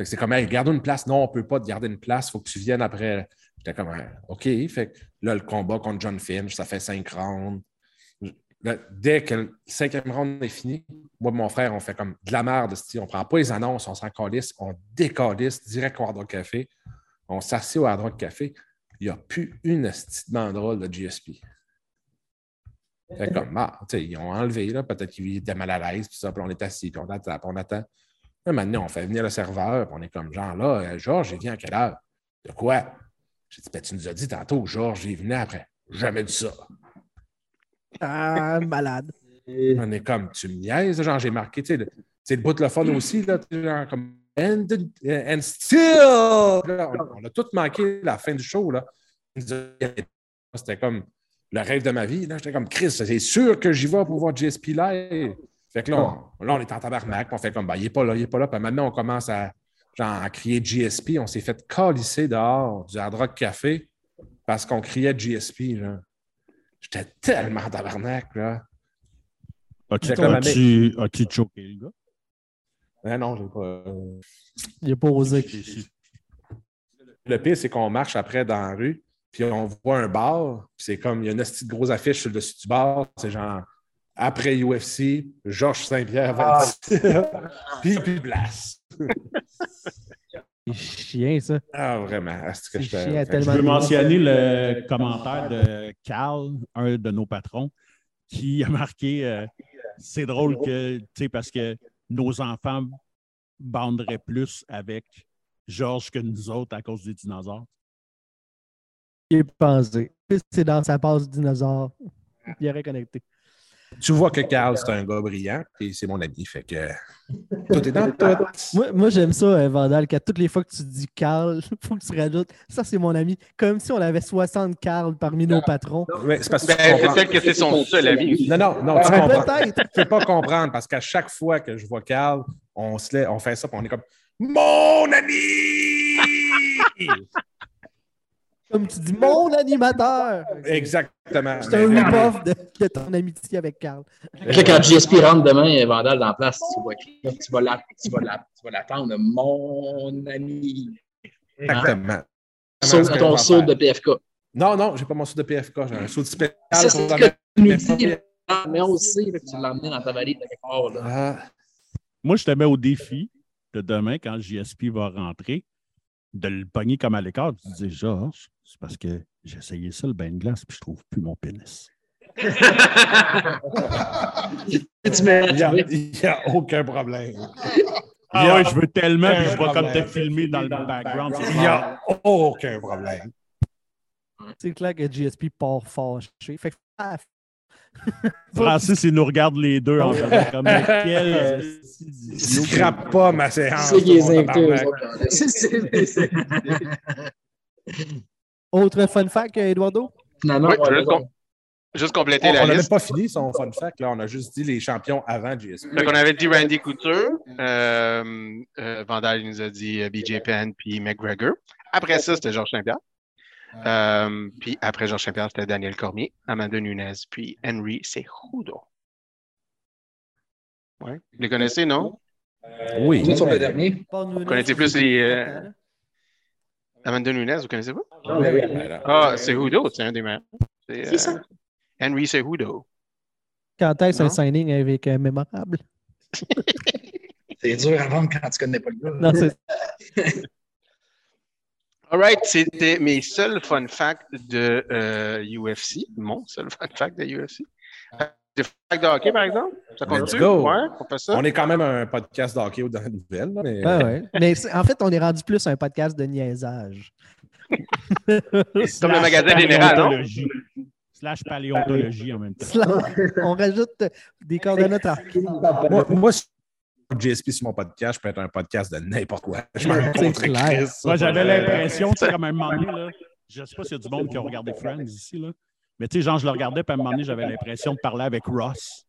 que c'est comme, hey, garde une place. Non, on ne peut pas te garder une place. Il faut que tu viennes après. J'étais comme, Ah, OK. Fait là, le combat contre John Finch, ça fait cinq rounds. Dès que le cinquième round est fini, moi et mon frère, on fait comme de la merde. On prend pas les annonces, on s'en calisse, on décalisse direct au Hard Rock Café. On s'assied au Hard Rock Café. Il n'y a plus une petite banderole de GSP. Fait comme, ah, ils ont enlevé, là, peut-être qu'ils étaient mal à l'aise, puis ça, puis on est assis, puis on attend, puis on attend. Maintenant, on fait venir le serveur, puis on est comme, genre, là, euh, Georges, il vient à quelle heure? De quoi? J'ai dit, ben, tu nous as dit tantôt, Georges, il venait après. Jamais dit ça. Ah, malade. On est comme, tu me niaises, genre, j'ai marqué, tu sais, le, bout de le fun aussi, là, genre, comme, and, and still! Là, on, on a tout manqué la fin du show, là. C'était comme le rêve de ma vie, là. J'étais comme, Chris, c'est sûr que j'y vais pour voir GSP live. Fait que là, on, là, on est en tabarnak, on fait comme, ben, il n'est pas là, il n'est pas là. Puis maintenant, on commence à, genre, à crier GSP. On s'est fait calisser dehors du Hard Rock Café parce qu'on criait GSP, genre. J'étais tellement en tabarnak, là. As-tu as-tu- as-tu choqué le gars? Ah non, j'ai pas. euh, Il n'a pas osé. Le pire, c'est qu'on marche après dans la rue, puis on voit un bar, puis c'est comme, il y a une petite grosse affiche sur le dessus du bar, c'est genre, après UFC, Georges Saint-Pierre, 26, puis puis Blas. C'est chien, ça. Ah, vraiment. Que fait que Je veux mentionner le commentaire de Carl, un de nos patrons, qui a marqué euh, c'est drôle que, tu sais, parce que nos enfants banderaient plus avec Georges que nous autres à cause des dinosaures. Il est pensé. C'est dans sa passe dinosaure. Il aurait connecté. Tu vois que Carl, c'est un gars brillant, et c'est mon ami. Fait que tout est dans tout. Moi, moi, j'aime ça, euh, Vandal, qu'à toutes les fois que tu dis Carl, il faut que tu rajoutes ça, c'est mon ami. Comme si on avait 60 Carl parmi nos patrons. Ouais, c'est parce que Ben, peut-être que c'est son seul ami. Non, non, non, tu comprends. Tu peux pas comprendre parce qu'à chaque fois que je vois Carl, on, se on fait ça, puis on est comme Mon ami! Comme tu dis, mon animateur. Exactement. C'est un rip-off de, de ton amitié avec Carl. Quand GSP rentre demain, Vandal dans la place, tu vas, tu vas la- tu vas la- tu vas l'attendre, mon ami. Exactement. Que ton saut de PFK. Non, non, j'ai pas mon saut de PFK, j'ai un saut de spécial. C'est ce que tu nous dis, mais on sait que tu l'as emmené dans ta valise de quelque part. Là. Ah, Moi, je te mets au défi de demain, quand JSP va rentrer, de le pogner comme à l'écart. Tu dis, Georges, c'est parce que j'ai essayé ça, le bain de glace, puis je trouve plus mon pénis. Il n'y a, il y a aucun problème. Ah Il y a ouais, je veux tellement, puis je vois comme t'es filmé dans le background. Il n'y a aucun problème. C'est clair que GSP part fâché. Fait que, ah, Francis, il nous regarde les deux en faisant comme mais quel Scrape pas ma séance. C'est invités, Autre fun fact, euh, Eduardo? Finalement, Oui, on va juste, com- juste compléter On la n'a même liste. pas fini son fun fact. Là. On a juste dit les champions avant GSP. Fait qu'on avait dit Randy Couture, euh, euh, Vandal nous a dit euh, BJ Penn puis McGregor. Après ça, c'était Georges Saint-Pierre. Euh, puis après Georges Saint-Pierre, c'était Daniel Cormier, Amanda Nunes, puis Henry Cejudo. Ouais. Vous les connaissez, non? Oui. Tout sur le dernier. Vous connaissez plus les, euh, Amanda Nunes, vous connaissez pas? Oui, oui. Voilà. Ah, Cejudo, c'est un des meilleurs. C'est ça? euh, Henry Cejudo. Quand est-ce un signing avec euh, mémorable? C'est dur à vendre quand tu connais pas le gars. Non, c'est All right, c'était mes seuls fun facts de euh, UFC. Mon seul fun fact de UFC. Euh, Des fun facts de hockey, par exemple? Ça compte Let's go. Ouais, on fait ça. On est quand même un podcast d'hockey ou dans la nouvelle. Mais... Ouais, ouais. Mais c'est- en fait, on est rendu plus un podcast de niaisage. Comme le magasin général, non? Slash paléontologie en même temps. on rajoute des coordonnées Moi, GSP sur mon podcast, je peux être un podcast de n'importe quoi. Je m'en clair. Moi, j'avais l'impression, tu sais, comme un moment donné, là, je sais pas s'il y a du monde qui a regardé Friends ici, là, mais tu sais, genre, je le regardais, puis à un moment donné, j'avais l'impression de parler avec Ross,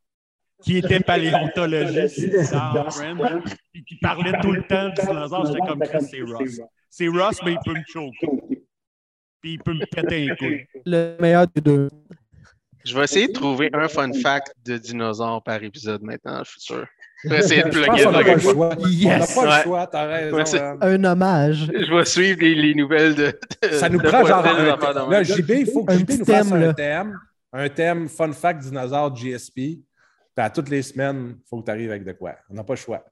qui était paléontologiste dans Friends, puis qui parlait tout le temps du dinosaure. J'étais comme, c'est Ross. C'est Ross, mais il peut me choquer. Puis il peut me péter un coup. Le meilleur des deux. Je vais essayer de trouver un fun fact de dinosaure par épisode maintenant, je suis sûr. Essayer de plugger qu'on n'a pas le choix. On n'a Yes! pas Ouais. le choix, t'as raison. Ouais, c'est- Ram. Un hommage. Je vais suivre les, les nouvelles de, de- Ça nous de prend genre un. Là, JB, il faut que Un JB nous fasse thème, un thème. Un thème fun fact dinosaure GSP. Puis à toutes les semaines, il faut que tu arrives avec de quoi. On n'a pas le choix.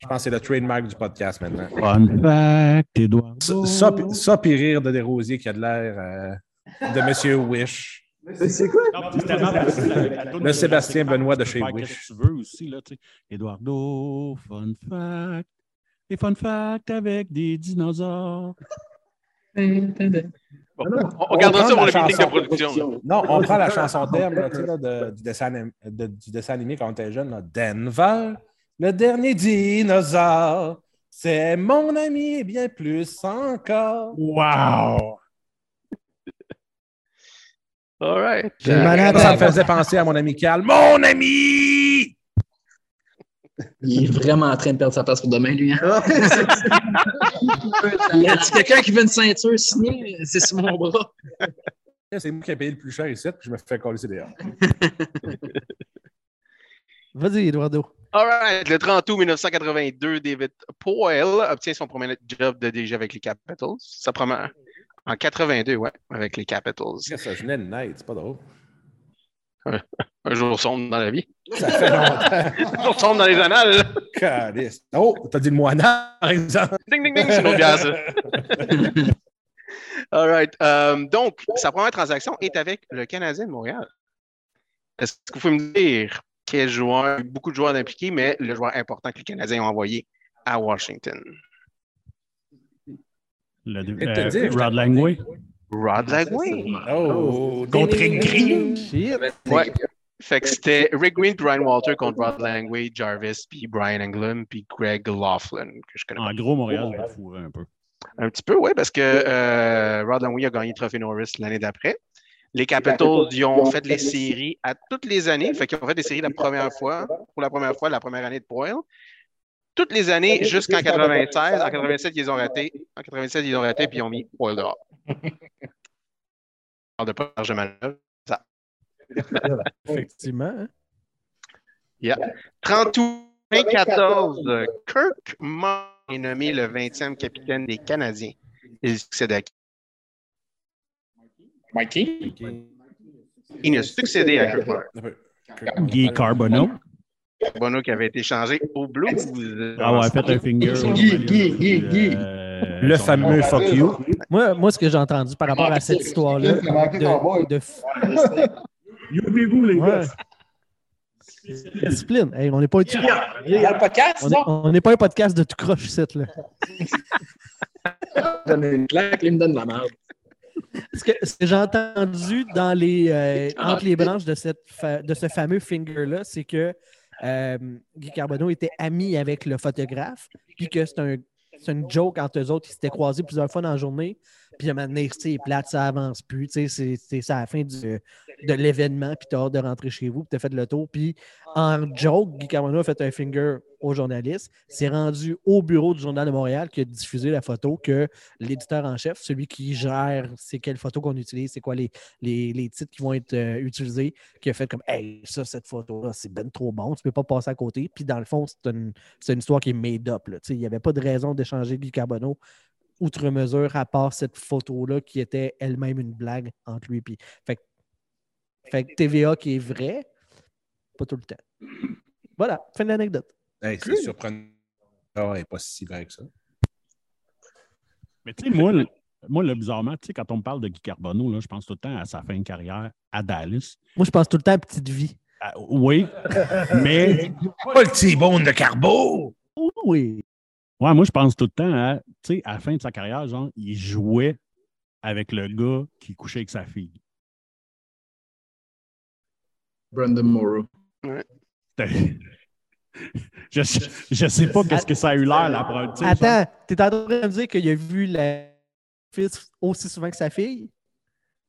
Je pense que c'est le trademark du podcast maintenant. Fun fact, Edouard. Ça, ça, puis- ça puis rire de Desrosiers qui a de l'air euh, de Monsieur Wish. C'est quoi? Non, puis c'est tellement facile avec la toune Le Sébastien Benoît de chez Wish. qu'est-ce que tu veux aussi, là, tu sais. Eduardo, fun fact. Des fun facts avec des dinosaures. Bon, on, on gardera ça pour le la meeting de production. Non, on prend la chanson thème là, là, de- du, dessin, anim- de- du dessin animé quand on était jeune. là. Denver, le dernier dinosaure. C'est mon ami et bien plus encore. Wow! All right. Ça me faisait penser à mon ami Carl. Mon ami! Il est vraiment en train de perdre sa place pour demain, lui. Hein? y a quelqu'un qui veut une ceinture signée? C'est sur mon bras. C'est moi qui ai payé le plus cher ici, puis je me fais coller dehors. Vas-y, Eduardo. All right. Le 30 août 1982, David Poyle obtient son premier job de DG avec les Capitals. Sa première. En 82, ouais, avec les Capitals. Ça venait de naître, c'est pas drôle. Un jour sombre dans la vie. Ça fait longtemps. Un jour sombre dans les annales. Oh, t'as dit le moine, par exemple. Ding, ding, ding, c'est une autre bière, ça. All right. Euh, donc, sa première transaction est avec le Canadien de Montréal. Est-ce que vous pouvez me dire quel joueur, beaucoup de joueurs impliqués, mais le joueur important que les Canadiens ont envoyé à Washington? Le, vais te euh, dire, Rod Langway. Rod Lagway. Oh, Contre Green. Shit. Ouais. Fait que c'était Rick Green Ryan Walter contre Rod Langway, Jarvis, puis Brian Englund, puis Greg Laughlin, que je connais En gros, Montréal va fourrer un peu. Un petit peu, oui, parce que euh, Rod Langway a gagné le Trophée Norris l'année d'après. Les Capitals, ils ont fait les séries à toutes les années. Fait qu'ils ont fait des séries la première fois, pour la première fois, la première année de Poyle. Toutes les années jusqu'en 96. En 87, ils les ont ratés. En 87, ils ont ratés, puis ils ont mis Poyle dehors. On parle de pas largement là. Ça. Effectivement. hein. Yeah. 30 août 2014, Kirk est nommé le 20e capitaine des Canadiens. Il succède à qui? Mikey? Il a succédé à Kirk. Guy Carbonneau. Bono qui avait été changé au Blues. Ah ouais, fait un finger. Guy, Guy, Guy, Guy. Euh, Le fameux fuck you. Moi, moi, ce que j'ai entendu par rapport à cette histoire-là, de, de Oubliez-vous, les Ouais. discipline. Hey, on n'est pas, Il y a le podcast, on est- on n'est pas un podcast de tout croche, ici, là. donne une claque, il me donne la merde. Ce que, j'ai entendu dans les, euh, entre les branches de, cette fa- de ce fameux finger-là, c'est que euh, Guy Carbonneau était ami avec le photographe, puis que c'est un, une joke entre eux autres. Ils s'étaient croisés plusieurs fois dans la journée, puis à un moment donné, sais, plate, ça avance plus. C'est- c'est à la fin de l'événement, puis tu as hâte de rentrer chez vous, puis tu as fait le tour. Puis en joke, Guy Carbonneau a fait un finger au journaliste. C'est rendu au bureau du Journal de Montréal qui a diffusé la photo que l'éditeur en chef, celui qui gère c'est quelle photo qu'on utilise, c'est quoi les, les, les titres qui vont être euh, utilisés, qui a fait comme Hey, ça, cette photo-là, c'est ben trop bon, tu peux pas passer à côté. Puis dans le fond, c'est une, c'est une histoire qui est made up. Il n'y avait pas de raison d'échanger Guy Carbonneau outre mesure, à part cette photo-là qui était elle-même une blague entre lui et. Fait, que- fait que TVA qui est vrai, pas tout le temps. Voilà, fin de l'anecdote. Hey, c'est surprenant. Elle n'est pas si vraie que ça. Mais tu sais, moi, le- moi, là, bizarrement, tu sais, quand on me parle de Guy Carbonneau, là, je pense tout le temps à sa fin de carrière à Dallas. Moi, je pense tout le temps à Petite Vie. Ah, oui, mais Pas le T-bone de Carbo! Oui. Ouais, moi, je pense tout le temps à, tu sais, à la fin de sa carrière, genre, il jouait avec le gars qui couchait avec sa fille. Brandon Morrow. C'était- je, sais- je sais pas qu'est-ce que ça a eu l'air, la preuve. Attends, t'es en train de me dire qu'il a vu la fils aussi souvent que sa fille?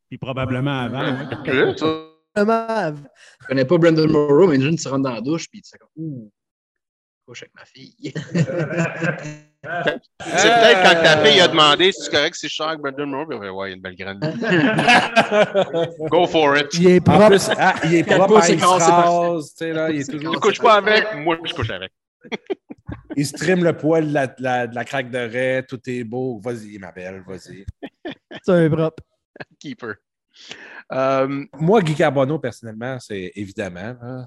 Puis probablement avant. ouais. Plus, ça. Comment? Je connais pas Brandon Morrow, mais une jeune, tu rentres dans la douche, puis tu sais comme, ouh, couche avec ma fille. C'est peut-être quand ta fille a demandé si c'est correct si je sors avec Brandon Moore. puis ouais, il y a une belle graine. Go for it. Il est En propre. plus, ah, il est propre, il là, est toujours... couches pas avec, moi, je couche avec. Il se trime le poil de la, de la, de la craque de raie, tout est beau. Vas-y, ma belle, vas-y. C'est un propre. Keeper. Euh, Moi, Guy Carbonneau, personnellement, c'est évidemment,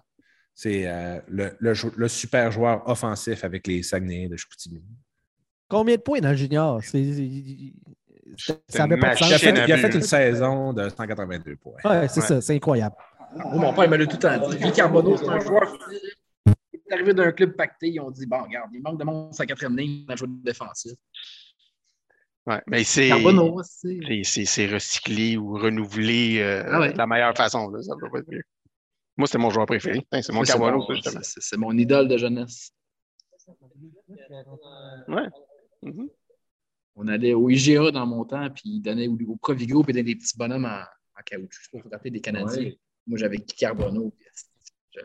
c'est euh, le, le le super joueur offensif avec les Saguenay de Chicoutimi. Combien de points dans le junior? C'est- c'est- C'est Ça avait une pas de Il a, fait, il a une saison de 182 points. Ouais, c'est Ouais. ça, c'est incroyable. Moi, mon père il me l'a tout le temps dit. Guy Carbonneau, c'est un joueur. Il est arrivé d'un club pacté, ils ont dit bon, regarde, il manque de monde sur la quatrième ligne, on a joué défensif. ouais, mais c'est. Carbonneau, c'est. c'est- C'est c'est recyclé ou renouvelé euh, Ah ouais. de la meilleure façon. Là, ça peut pas être mieux. Moi, c'était mon joueur préféré. Hein, C'est mon C'est mon- ça, justement. c'est- C'est mon idole de jeunesse. Ouais. Mhm. On allait au IGA dans mon temps, puis ils donnaient au, au Provigo, puis ils donnaient des petits bonhommes en, en caoutchouc. Je sais pas si vous vous rappelez des Canadiens. Moi, j'avais Guy Carbonneau, puis je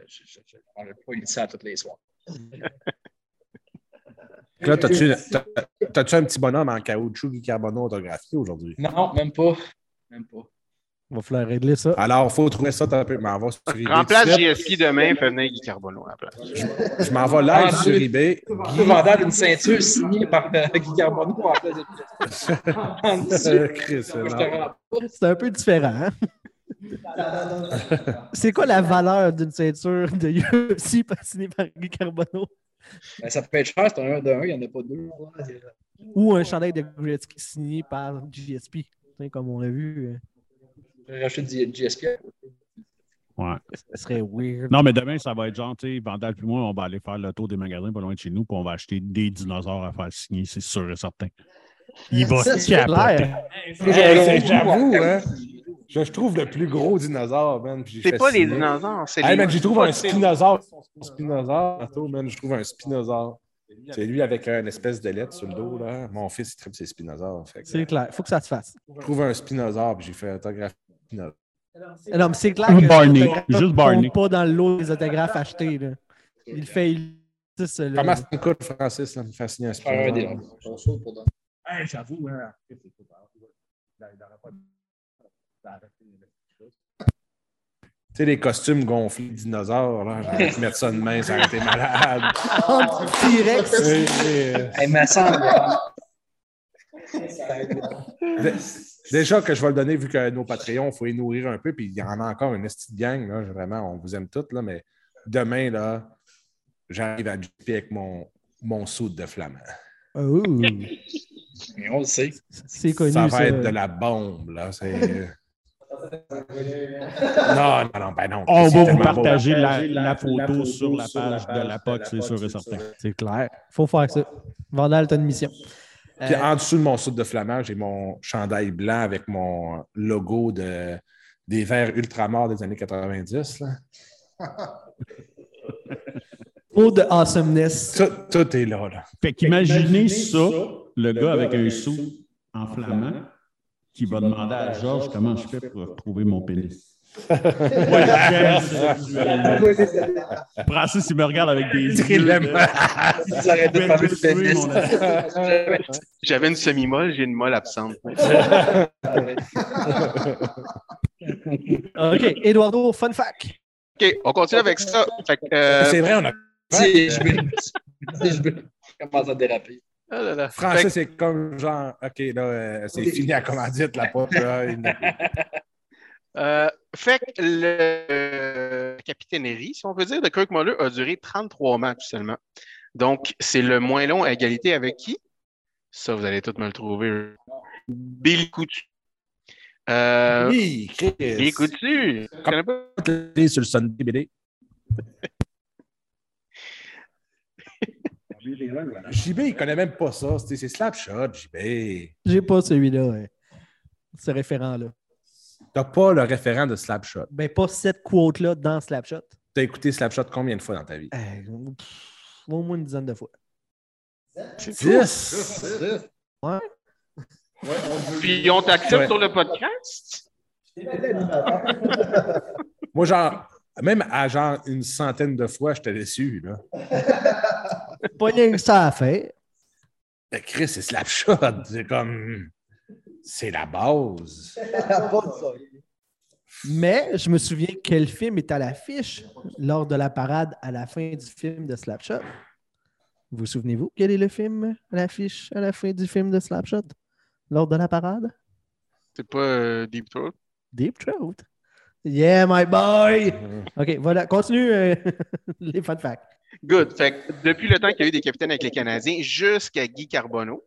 n'avait pas eu ça tous les soirs. Là, t'as-tu t'as- t'as-tu un petit bonhomme en caoutchouc Guy Carbonneau autographié aujourd'hui? Non. Même pas. Il va falloir régler ça. Alors, il faut trouver ça un peu. Mais on va sur eBay. Remplace. JSP demain, fais venir Guy Carbonneau à la place. Je m'en vais live sur eBay. Guy vendeur d'une ceinture signée par euh, Guy Carbonneau en place de Je. C'est un peu différent. hein? c'est quoi la valeur d'une ceinture de UFC signée par Guy Carbonneau? Ben, ça peut être cher, c'est un 1 de 1, il n'y en a pas deux. ou un chandail de Gretzky signé par sais, Comme on l'a vu, racheté du GSP. Ouais. ça serait weird. Non, mais demain, ça va être genre, tu sais, Vandal puis moi, on va aller faire le tour des magasins pas loin de chez nous, puis on va acheter des dinosaures à faire signer, c'est sûr et certain. Il va capoter. J'avoue, hein. Je, je trouve le plus gros dinosaure, man. C'est pas les dinosaures, c'est Hey, les. man, j'ai trouvé un spinosaure. Un spinosaure. Tantôt, man, je trouve un spinosaure. C'est lui avec une espèce de lettre sur le dos. Là. Mon fils, il tripe ses spinosaures. C'est clair. faut que ça se fasse. je trouve un spinosaure, puis j'ai fait autographe Non, mais c'est clair que Barney. Juste Barney. pas dans le lot des autographes achetés. Là. Il fait. ça, là. Comment ça me coûte, Francis, là, me des- spinosaure? J'avoue, hein. Tu sais, les costumes gonflés de dinosaures, là, pu mettre ça de main, ça aurait été malade. T-Rex. Oui. Hey. Dé- Déjà que je vais le donner, vu que nos Patreons, il faut les nourrir un peu, puis il y en a encore une petite gang, là, vraiment, on vous aime toutes, là, mais demain, là, j'arrive à JP avec mon, mon soude de flamand. Oh, Mais on le sait. c'est connu. ça va ça. être de la bombe, là. C'est... non, non, non, ben non. On va vous partager la, la photo sur la page de la POC, c'est sûr et certain. C'est clair. faut faire ça. Vandal, t'as une mission. Puis Euh, en dessous de mon soude de flamand, j'ai mon chandail blanc avec mon logo de, des verres ultramar des années 90. Là. De awesomeness. Tout, tout est là. là. Fait qu'imaginez ça, le gars avec un sou en flamand qui va demander à Georges comment je fais pour retrouver mon pénis. Francis, il me regarde avec des yeux. Vais. J'avais une semi-molle, j'ai une molle absente. OK. Eduardo, fun fact. OK, on continue avec ça. Euh, C'est vrai, on a. Si je veux. Si je veux. Commence à déraper. là là. Fait Français, que, c'est comme genre, OK, là, euh, c'est fini à commandite, la. Là, il- euh, fait que le capitainerie, si on peut dire, de Kirk Muller a duré 33 matchs seulement. Donc, c'est le moins long à égalité avec qui? Ça, vous allez tous me le trouver. Billy Coutu. Euh, Oui, Chris. Billy Coutu. Tu connais pas? Sur le Sunday BD. JB, il connaît même pas ça. C'est c'est Slapshot, JB. J'ai pas celui-là, ouais. ce référent-là. T'as pas le référent de Slapshot. Ben, pas cette quote-là dans Slapshot. T'as écouté Slapshot combien de fois dans ta vie? Euh, pff, au moins une dizaine de fois. 10! Ouais. Puis on t'accepte Ouais. sur le podcast? Moi, genre, même à genre une centaine de fois, je t'ai déçu. Là. Pas rien que ça à faire. Mais Chris, c'est Slapshot. C'est comme. C'est la base. Mais je me souviens quel film est à l'affiche lors de la parade à la fin du film de Slapshot. Vous vous souvenez-vous quel est le film à l'affiche à la fin du film de Slapshot lors de la parade? C'est pas euh, Deep Throat? Deep Throat. Yeah, my boy! OK, voilà. Continue euh, les fun facts. Good. Fait que depuis le temps qu'il y a eu des capitaines avec les Canadiens jusqu'à Guy Carbonneau,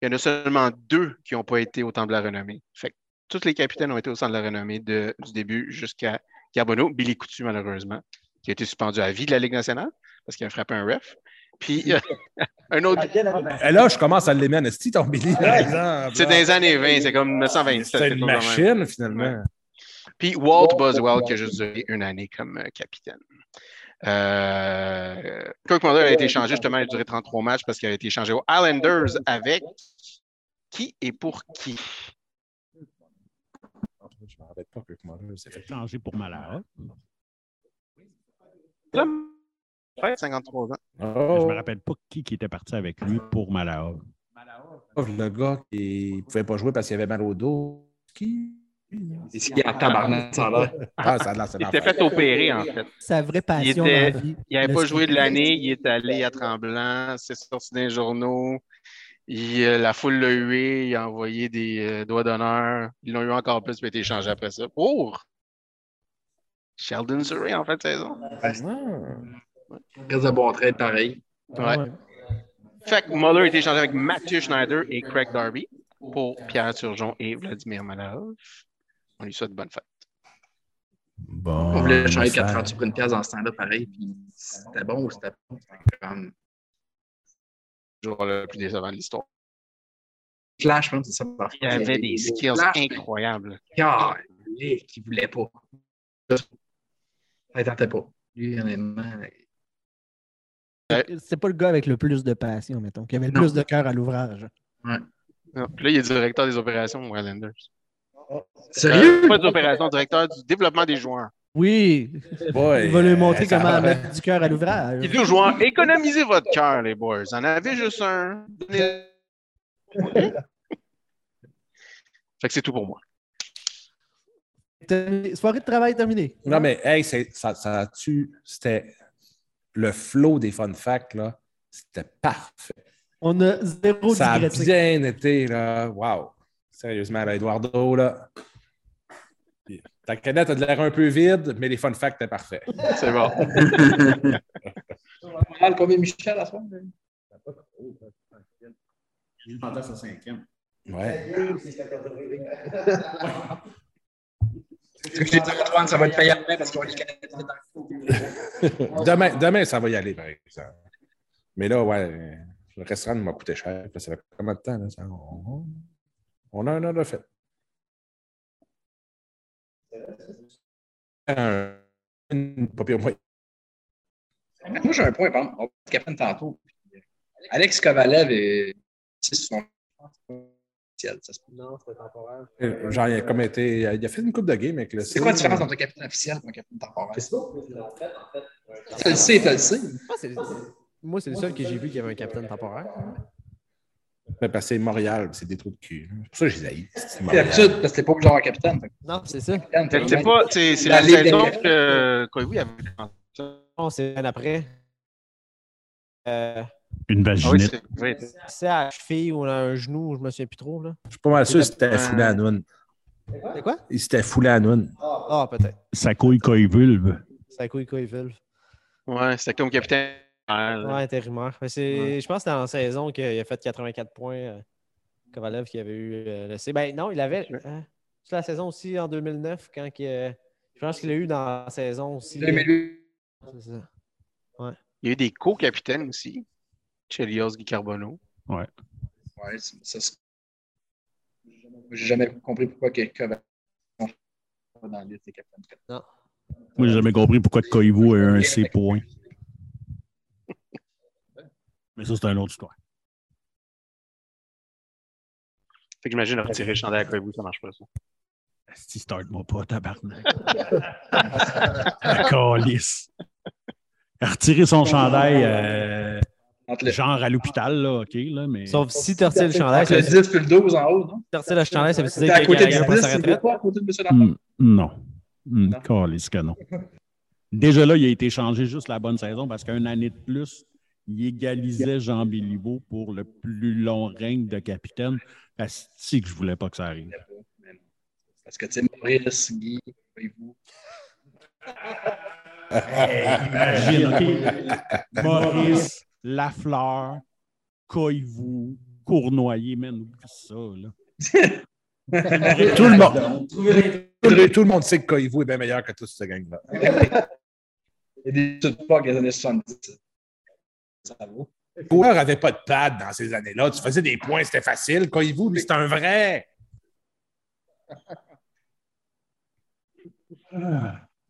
il y en a seulement deux qui n'ont pas été au Temple de la Renommée. Fait que tous les capitaines ont été au Centre de la Renommée de- du début jusqu'à Carbonneau. Billy Coutu, malheureusement, qui a été suspendu à vie de la Ligue nationale parce qu'il a frappé un ref. Puis euh, un autre. Et là, je commence à l'aimer en esti, ton Billy. C'est dans les années 20, c'est comme 1927. C'est une machine, finalement. Puis Walt Boswell, qui a juste duré une année comme euh, capitaine. Euh, Kirk Muller a été changé, justement, il a duré 33 matchs parce qu'il a été changé aux Islanders avec qui et pour qui? Je me rappelle pas que Muller s'est fait. Changé pour Malala. Ouais, 53 ans. Je Oh, me rappelle pas qui, qui était parti avec lui pour Malala. le gars qui ne pouvait pas jouer parce qu'il avait mal au dos. Qui? Ici, il y a tabarnak, ça a l'air. Ah, ça a l'air, c'est Il s'était fait opérer, en fait. Sa vraie passion. Il n'avait pas joué de l'année, il est allé à Tremblant, c'est sorti dans les journaux. Il, euh, la foule l'a hué, il a envoyé des euh, doigts d'honneur. Ils l'ont eu encore plus, puis il a été échangé après ça. Pour Sheldon Surrey en fin de saison. De bon trade, pareil. Ouais. Fait que Muller a été échangé avec Mathieu Schneider et Craig Darby pour Pierre Turgeon et Vladimir Malahov. On lui souhaite bonne fête. Bon. On voulait changer ça- 4 ans pour une pièce dans ce temps-là, pareil. Puis c'était bon ou c'était pas? C'était comme. Le joueur le plus décevant de l'histoire. Flash, même, c'est ça. Il y avait des skills Flash, incroyables. Calé, qui voulait pas. Ça tentait pas. Lui, honnêtement. C'est pas le gars avec le plus de passion, mettons, qui avait le Non. plus de cœur à l'ouvrage. Non, puis là, il est directeur des opérations aux Islanders. Sérieux? Euh, pas des opérations, directeur du développement des joueurs. Oui, Boy, il va lui montrer comment va. mettre du cœur à l'ouvrage. Il dit aux joueurs, économisez votre cœur, les boys. En avez juste un. Fait que c'est tout pour moi. Terminé. Soirée de travail terminée. Non, mais hey, c'est- ça, ça tu C'était le flow des fun facts, là. C'était parfait. On a zéro Ça a bien été, là. Wow. Sérieusement, là, Eduardo, là. Ta canette a de l'air un peu vide, mais les fun facts étaient parfaits. C'est bon. Mal combien Michel à soir? Je pensais à sa cinquième. Ouais. Ce que j'ai dit à Antoine, ça va être payant demain parce qu'on va les connaître dans le demain, demain, ça va y aller, par exemple. Mais là, ouais, le restaurant m'a coûté cher. Ça fait combien de temps, là? ça? On, a un heure de fête. Un, pas pire, ouais. Moi, j'ai un point, par exemple. On va être capitaine tantôt. Alex Kovalev est. C'est son. officiel, ça se. Non, c'est temporaire. Euh, Genre, il a, comme été, il a fait une coupe de game avec le C'est quoi la différence entre un capitaine officiel et un capitaine temporaire? Tu le sais, tu le sais. Moi, c'est- Moi, c'est le seul que j'ai vu qui avait un capitaine temporaire. Parce que c'est Montréal, c'est des trous de cul. C'est pour ça que je les haïs. C'est l'habitude, parce que t'es pas obligé d'avoir capitaine. Non, c'est ça. C'est pas. C'est c'est la saison que Koivu avait. Non, c'est après. Euh, Une Ah oui, vaginette. c'est à la cheville ou à un genou, je me souviens plus trop. Là. Je suis pas mal sûr que c'était foulé à Noun. C'est quoi? Il s'était foulé à Noun. Ah, peut-être. Sa couille coïvulve. C'est à couille vulve. Ouais, c'était comme capitaine. Ouais, Ouais. intérimaire. Mais c'est, Je pense que c'était en saison qu'il a fait 84 points. euh, Kovalev qui avait eu euh, le C. Ben non, il avait. hein, c'est la saison aussi en 2009 quand il, euh, je pense qu'il l'a eu dans la saison aussi. 2008. C'est ça. Il y a eu des co-capitaines aussi. Chelios Guy Carbonneau. Ouais, c'est- ça, J'ai jamais compris pourquoi que Kovalev pas dans la liste des capitaines. Moi, j'ai jamais compris pourquoi Koivu a eu un C point. Mais ça, c'est une autre histoire. Fait que j'imagine retirer le chandail à Koivu, ça marche pas, ça. Si start-moi pas, tabarnak. La calice. Retiré son chandail, euh, genre à l'hôpital, là, OK, là, mais. Sauf si tu retires le chandail, entre le ça 10 puis le 12 en haut, non? tu retires le chandail, ça veut dire à qu'il côté du a pas 10, sa c'est pas à côté de M. Lafont. Hmm, non. Hmm, Non. calice que non. Déjà là, il a été changé juste la bonne saison parce qu'une année de plus, il égalisait Jean Béliveau pour le plus long règne de capitaine. Si que je voulais pas que ça arrive. Parce que, tu sais, Maurice, Guy, vous. Imagine, OK? Maurice, Lafleur, Coyvou, Cournoyer, man, oublie ça, là. Tout le monde. Tout le monde sait que Koivu est bien meilleur que toute cette gang-là. Il y a des études pas des années 70. Vaut. Le coureur n'avait pas de pad dans ces années-là. Tu faisais des points, c'était facile. Lui, c'est un vrai.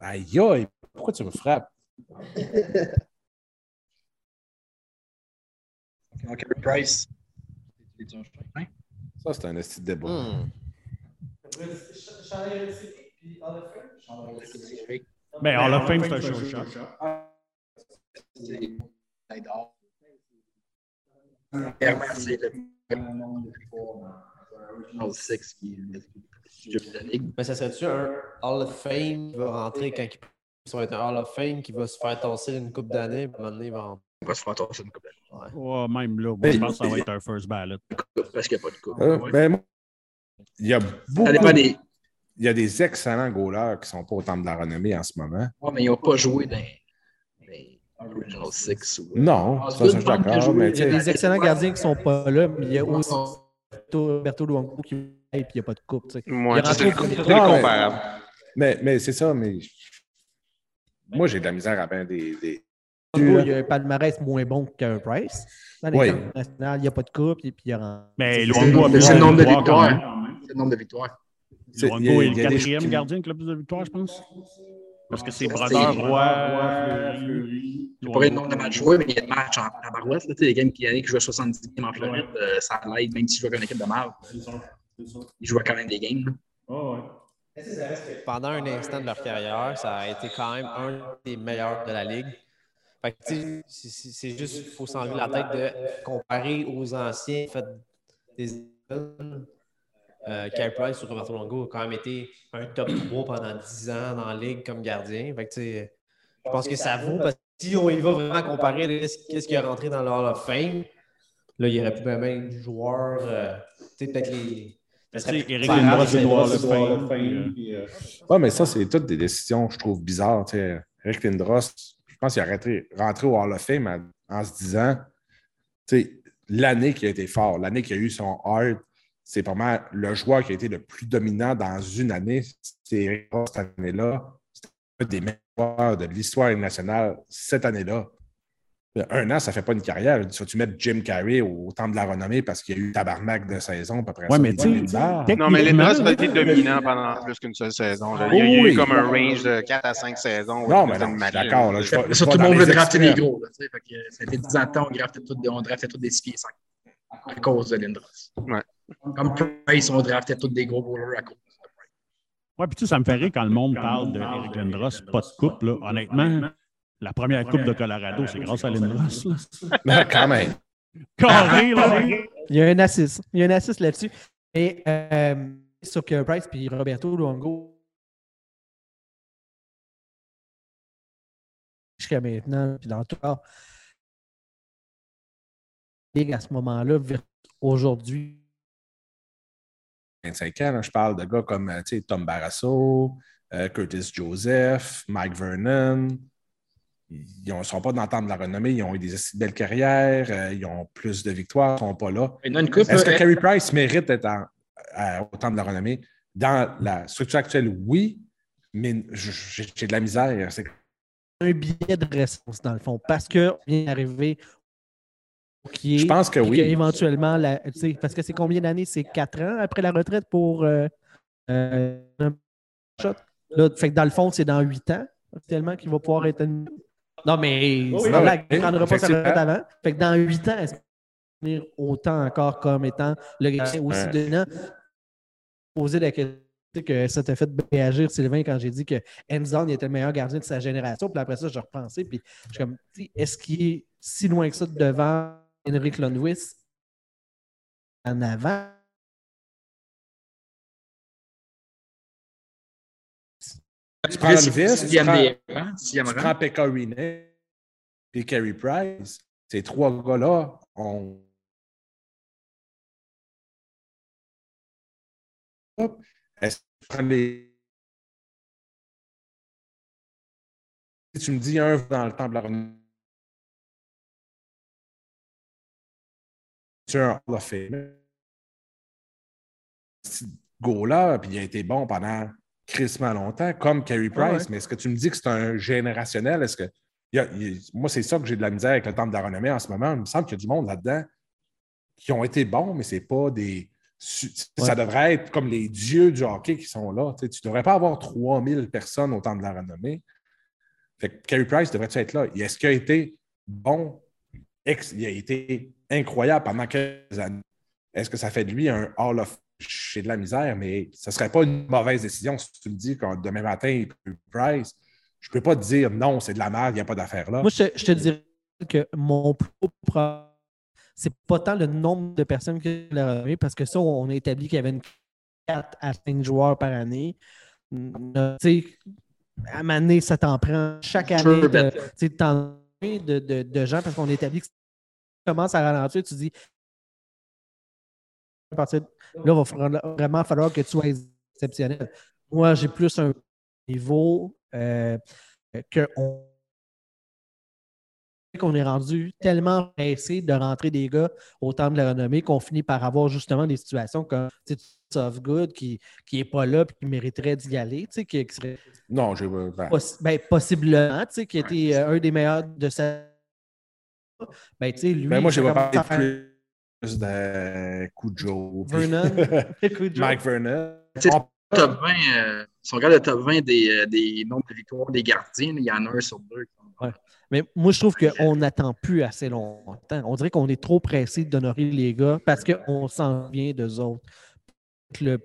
Aïe, aïe, pourquoi tu me frappes? Carey Price. Ça, c'est un esti de débat. Hmm. Mais Hall of Fame, c'est un show shot. D'or. Six qui. Mais ça serait-tu un Hall of Fame qui va rentrer quand il ça va être un Hall of Fame qui va se faire tasser une coupe d'années, puis à un moment donné, il va en- On va se faire tasser une coupe d'années. Ouais, même là, moi, je pense que ça va être un first ballot. Parce qu'il n'y a pas de coupe. Euh, Ouais. ben, il y a beaucoup. Ça dépend des. Il y a des excellents goalers qui ne sont pas au temple de la renommée en ce moment. Ouais, mais ils n'ont pas joué dans Original Six. Ou... Non, ça, ça, je suis d'accord. Mais, Il y a des excellents gardiens qui ne sont pas là, mais il y a aussi Berto Luongo qui et puis il n'y a pas de coupe. tu sais. Moi, a c'est comparable. mais, mais c'est ça, mais moi, j'ai de la misère à bien des, des, il y a un palmarès moins bon qu'un Price. Dans les Oui. nationaux, il n'y a pas de coupe et puis il y a Mais C'est Luongo a plus c'est le nombre de victoires. C'est le nombre de victoires. A- est le a quatrième gardien avec le plus de victoires, je pense. Parce que c'est C'est- Brodeur, c'est- Roy, Fleury. Je pourrais le nombre de matchs joués, mais il y a des matchs en, en barouette. là. Tu sais, Les games qui qui jouaient 70 games en Floride, euh, ça l'aide, même s'il jouait avec une équipe de mal. Il jouait quand même des games. là. Pendant un instant de leur carrière, ça a été quand même un des meilleurs de la ligue. Fait que, tu sais, c'est- juste, il faut s'enlever la tête de comparer aux anciens fait des euh, Carey Price ou Roberto Longo a quand même été un top 3 pendant 10 ans dans la ligue comme gardien. Fait que, je pense que ça vaut parce que si on y va vraiment comparer qu'est-ce qui est rentré dans le Hall of Fame, là, il y aurait plus même de joueurs, euh, tu sais, peut-être les. Eric Lindros, le Fame, puis, euh, Ouais, mais ça, c'est toutes des décisions, je trouve, bizarres. tu sais. Eric Lindros, je pense qu'il a rentré, rentré au Hall of Fame en, en se disant, l'année qui a été fort, l'année qui a eu son heart, c'est vraiment le joueur qui a été le plus dominant dans une année. C'est cette année-là. C'était un des meilleurs joueurs de l'histoire nationale cette année-là. Un an, ça ne fait pas une carrière. Tu vas-tu mettre Jim Carrey au temps de la renommée parce qu'il y a eu tabarnak de saison, à peu près Ouais, ça, mais tu. Non, mais Lindros a été dominant pendant plus qu'une seule saison. là. Il y a Oui, eu oui. comme un range de 4 à 5 saisons. Non, mais non, je suis d'accord. là, je ça, tout le monde veut drafter des gros. Là, tu sais. fait que, euh, ça fait 10 ans de temps, on draftait tous des, on draftait tous des 6 pieds 5 à cause de Lindros. Ouais. Comme Price, on draftait tous des gros bowlers à cause de Price. Ouais, puis tu sais, ça me fait rire quand le monde parle d'Eric Lindros, pas de coupe. Là. Honnêtement, la première coupe de Colorado, c'est grâce à Lindros. là. Mais quand même. Carré, là. Il y a un assist. Il y a un assist là-dessus. Et euh, sur que Price puis Roberto Luongo, jusqu'à maintenant, puis dans tout cas, ligue à ce moment-là, aujourd'hui, 25 ans, là, je parle de gars comme euh, tu sais, Tom Barrasso, euh, Curtis Joseph, Mike Vernon. Ils ne sont pas dans le temps de la renommée, ils ont eu des belles carrières, euh, ils ont plus de victoires, ils ne sont pas là. Est-ce que Carey Price mérite d'être au temps de la renommée? Dans la structure actuelle, oui, mais j'ai de la misère. C'est un billet de récence, dans le fond, parce qu'on vient d'arriver qui est. Je pense que oui. éventuellement, la, parce que c'est combien d'années? C'est quatre ans après la retraite pour euh, euh, un shot? Là, fait que dans le fond, c'est dans huit ans, tellement qu'il va pouvoir être. Non, mais oui, il ne prendra pas sa retraite avant. Fait que dans huit ans, est-ce qu'il va devenir autant encore comme étant le gardien aussi Ouais. dominant? Poser la question que ça t'a fait réagir, Sylvain, quand j'ai dit que Endzone était le meilleur gardien de sa génération. Puis après ça, je repensais. Puis je suis comme, est-ce qu'il est si loin que ça devant Henrik Lundqvist en avant? Tu prends Lundqvist, tu prends- tu prends et Carey Price. Ces trois gars-là ont. Hop. Est-ce que tu prends les. Si tu me dis un dans le temps c'est un Hall of Fame. Go-là, puis il a été bon pendant crissement longtemps, comme Carey Price, Ah ouais. mais est-ce que tu me dis que c'est un générationnel? Est-ce que. il a- il moi, c'est ça que j'ai de la misère avec le temps de la renommée en ce moment. Il me semble qu'il y a du monde là-dedans qui ont été bons, mais c'est pas des. Ça devrait être comme les dieux du hockey qui sont là. Tu ne devrais pas avoir 3000 personnes au temps de la renommée. Fait que Carey Price devrait être là? Est-ce qu'il a été bon? Ex- il a été incroyable pendant quelques années. Est-ce que ça fait de lui un Hall of J'ai de la misère, mais ce ne serait pas une mauvaise décision si tu me dis que demain matin, il peut Price. Je ne peux pas te dire non, c'est de la merde, il n'y a pas d'affaire là. Moi, je, te- je te dirais que mon plus gros problème, c'est pas tant le nombre de personnes que la renommée, parce que ça, on a établi qu'il y avait une 4 à 5 joueurs par année. Tu sais, à un année, ça t'en prend chaque année Sure de, de, gens, parce qu'on établit que si tu commences à ralentir, tu dis là, il va vraiment falloir que tu sois exceptionnel. Moi, j'ai plus un niveau euh, qu'on est rendu tellement pressé de rentrer des gars au temps de la renommée qu'on finit par avoir justement des situations comme Soft Good qui n'est pas là et qui mériterait d'y aller, tu sais, qui, qui serait Non, je. ben, possi- ben, possiblement, tu sais, qui était euh, un des meilleurs de sa. Ben, tu sais, lui. ben, moi, j'ai pas parlé plus de Cujo. Vernon. Mike Vernon. Tu sais, On- Top 20, euh, si on regarde le top 20 des, euh, des nombres de victoires des gardiens, il y en a un sur deux. Mais moi, je trouve qu'on n'attend plus assez longtemps. On dirait qu'on est trop pressé d'honorer les gars parce qu'on s'en vient d'eux autres. Le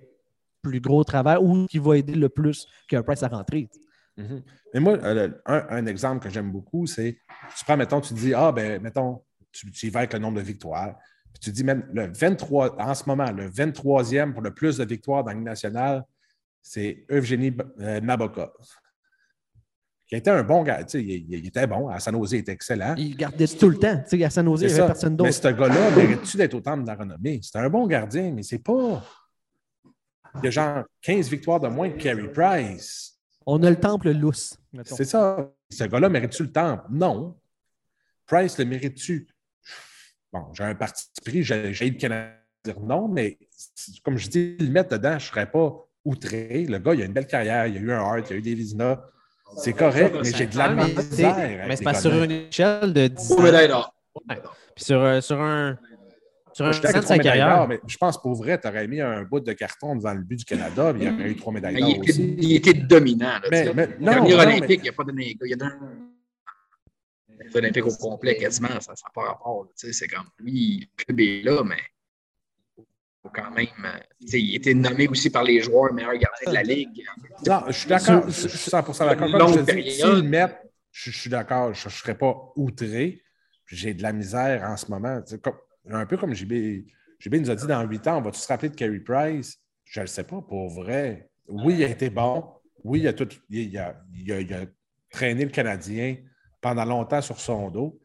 plus gros travail ou qui va aider le plus qu'un Price à rentrer. Mhm. Mais moi, euh, un, un exemple que j'aime beaucoup, c'est tu prends, mettons, tu dis, ah, ben, mettons, tu, tu y vas avec le nombre de victoires. Puis tu dis même le 23, en ce moment, le 23e pour le plus de victoires dans la Ligue nationale, c'est Eugénie euh, Nabokov. Qui était un bon gars. Il, il était bon. À San Jose, il était excellent. Il gardait tout le temps. Tu sais, à San Jose, il n'y avait personne Mais d'autre. ce gars-là, mérite-tu d'être au temple de la renommée? C'est un bon gardien, mais c'est pas. Il y a genre 15 victoires de moins que Carey Price. On a le temple lousse. C'est ça. Ce gars-là mérite-tu le temple? Non. Price le mérite-tu? Bon, j'ai un parti pris, j'ai le Canadien dire non, mais comme je dis, le mettre dedans, je ne serais pas outré. Le gars, il a une belle carrière, il a eu un Hart, il a eu des Vizina. C'est correct, mais j'ai de la mais misère. mais c'est pas sur une échelle de 10 Pour ans. d'or. Puis sur, euh, sur un. Sur un Je suis d'accord de avec sa carrière. mais je pense pour vrai, tu aurais mis un bout de carton devant le but du Canada, puis il y aurait eu trois médailles d'or il, il était dominant. Là, Mais, mais- non, dernier non, olympique, mais- il n'y a pas donné. Il y a donné un olympique au complet quasiment. Ça n'a pas rapport. là, tu sais, C'est comme lui, le club est là, mais faut quand même. euh, tu sais, il était nommé aussi par les joueurs meilleur gardien de la Ligue. Non, je suis d'accord. Je suis 100% d'accord. Comme je dis, s'ils le mettent, je, je suis d'accord. Je ne serais pas outré. J'ai de la misère en ce moment. Tu sais, comme- un peu comme JB, JB nous a dit dans 8 ans, on va-tu se rappeler de Carey Price? Je ne le sais pas, pour vrai. Oui, il a été bon. Oui, il a, tout, il a- il a- il a traîné le Canadien pendant longtemps sur son dos.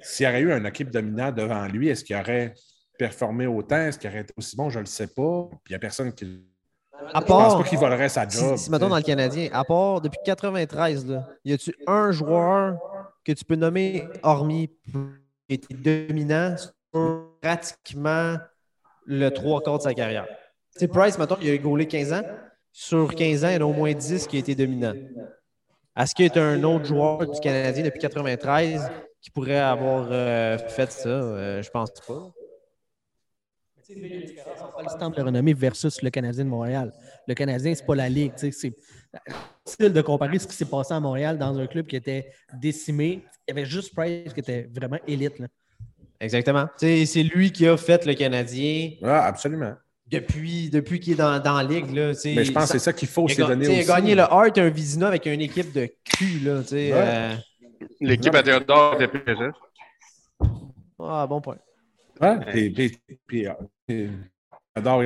S'il y aurait eu une équipe dominante devant lui, est-ce qu'il aurait performé autant? Est-ce qu'il aurait été aussi bon? Je ne le sais pas. Puis il n'y a personne qui. À Je pense pas qu'il volerait sa si, job. si, mettons dans le Canadien, à part depuis 93, là, y a-tu un joueur que tu peux nommer, hormis qui était dominant pratiquement le trois quarts de sa carrière? Tu sais, Price, mettons, il a gaulé 15 ans. Sur 15 ans, il y en a au moins 10 qui a été dominant. Est-ce qu'il y a un autre joueur du Canadien depuis 93 qui pourrait avoir euh, fait ça? Euh, je pense pas. pas le temple de renommée versus le Canadien de Montréal. Le Canadien, c'est pas la Ligue. C'est difficile de comparer ce qui s'est passé à Montréal dans un club qui était décimé. Il y avait juste Price qui était vraiment élite. là. Exactement. C'est lui qui a fait le Canadien Ah, absolument. depuis, depuis qu'il est dans, dans la ligue. Là. Mais je pense que c'est ça qu'il faut ga- donner tu sais, il aussi. a gagné le Hart et un Vizina avec une équipe de cul. Là, tu sais, Ouais. euh, L'équipe à Théodore PSF. Ah, bon point. Ouais, puis, puis, puis, euh, puis, j'adore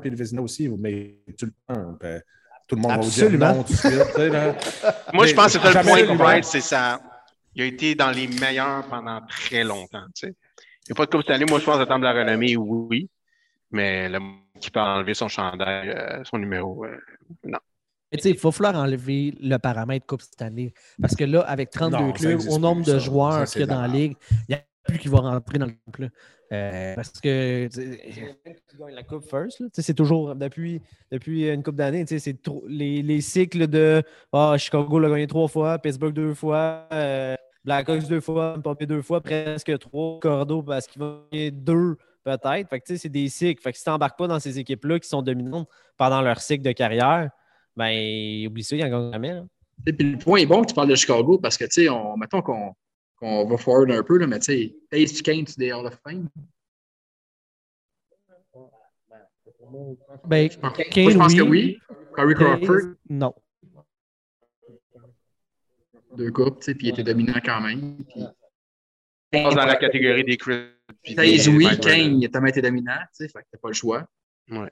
puis le Vézina aussi, mais tout le temps. puis tout le monde Absolument. va vous dire non tout de suite. tu sais, là. Moi, je pense que c'est le point c'est ça. Il a été dans les meilleurs pendant très longtemps. Tu sais. Il n'y a pas de Coupe Stanley. Moi, je pense attendre la renommée, oui. Mais le qui peut enlever son chandail, euh, son numéro, euh, non. Mais tu sais, il va falloir enlever le paramètre Coupe cette année. Parce que là, avec 32 Non, ça clubs, au nombre plus, de ça. joueurs qu'il y a dans la de Ligue, il n'y a plus qui va rentrer dans le groupe. là. Euh, parce que la Coupe first. C'est toujours depuis, depuis une couple d'années. C'est trop- les, les cycles de ah, Chicago l'a gagné trois fois, Pittsburgh deux fois, euh, Blackhawks deux fois, Pompey deux fois, presque trois, Cordo parce qu'il va gagner deux peut-être. Fait que, tu sais, c'est des cycles. Fait que si tu n'embarques pas dans ces équipes-là qui sont dominantes pendant leur cycle de carrière, ben oublie ça, il en gagne jamais. là. Et puis le point est bon que tu parles de Chicago parce que, tu sais, on, mettons qu'on qu'on va forward un peu, là, mais tu sais, Ace Kane, tu des Hall of Fame? ben, Moi, Kane, je pense que oui. Corey Crawford, non. Deux coupes, puis il était dominant quand même. Pense dans la catégorie des Chris. puis des Taze, oui, Mike Vernon. Kane, il a tellement été dominant, tu sais, fait que t'as pas le choix. Ouais.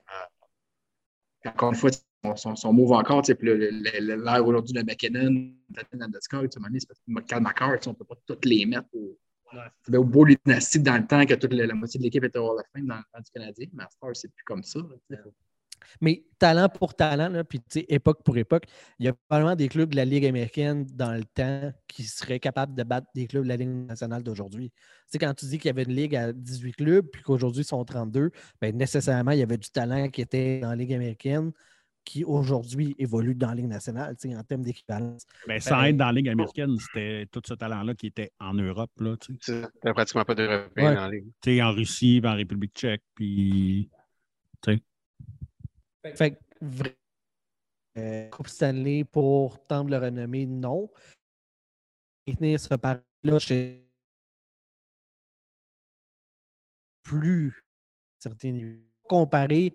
Puis Encore une fois, son, son, son move encore, tu sais, puis le- le- le- l'air aujourd'hui de McKinnon, Tatum Landeskog, tu sais, c'est parce que tu sais, on ne peut pas toutes les mettre au. C'était au beau les dynastiques dans le temps que toute la, la moitié de l'équipe était au Hall of Fame dans, dans du Canadien, mais à ce c'est plus comme ça. là. Mais talent pour talent, là, puis tu sais, époque pour époque, il y a probablement des clubs de la Ligue américaine dans le temps qui seraient capables de battre des clubs de la Ligue nationale d'aujourd'hui. Tu sais, quand tu dis qu'il y avait une ligue à 18 clubs, puis qu'aujourd'hui ils sont 32, bien, nécessairement, il y avait du talent qui était dans la Ligue américaine qui aujourd'hui évolue dans la Ligue nationale, tu sais, en termes d'équivalence. Mais sans Ben, être dans la Ligue américaine, c'était tout ce talent-là qui était en Europe. Là, tu sais. Il n'y a pratiquement pas d'Européens Ouais. dans la ligue. Tu sais, en Russie, en République tchèque, puis. Fait que, vrai- euh, Coupe Stanley pour tendre le renommée, non. Et tenir ce pari-là chez plus certains niveaux. Comparer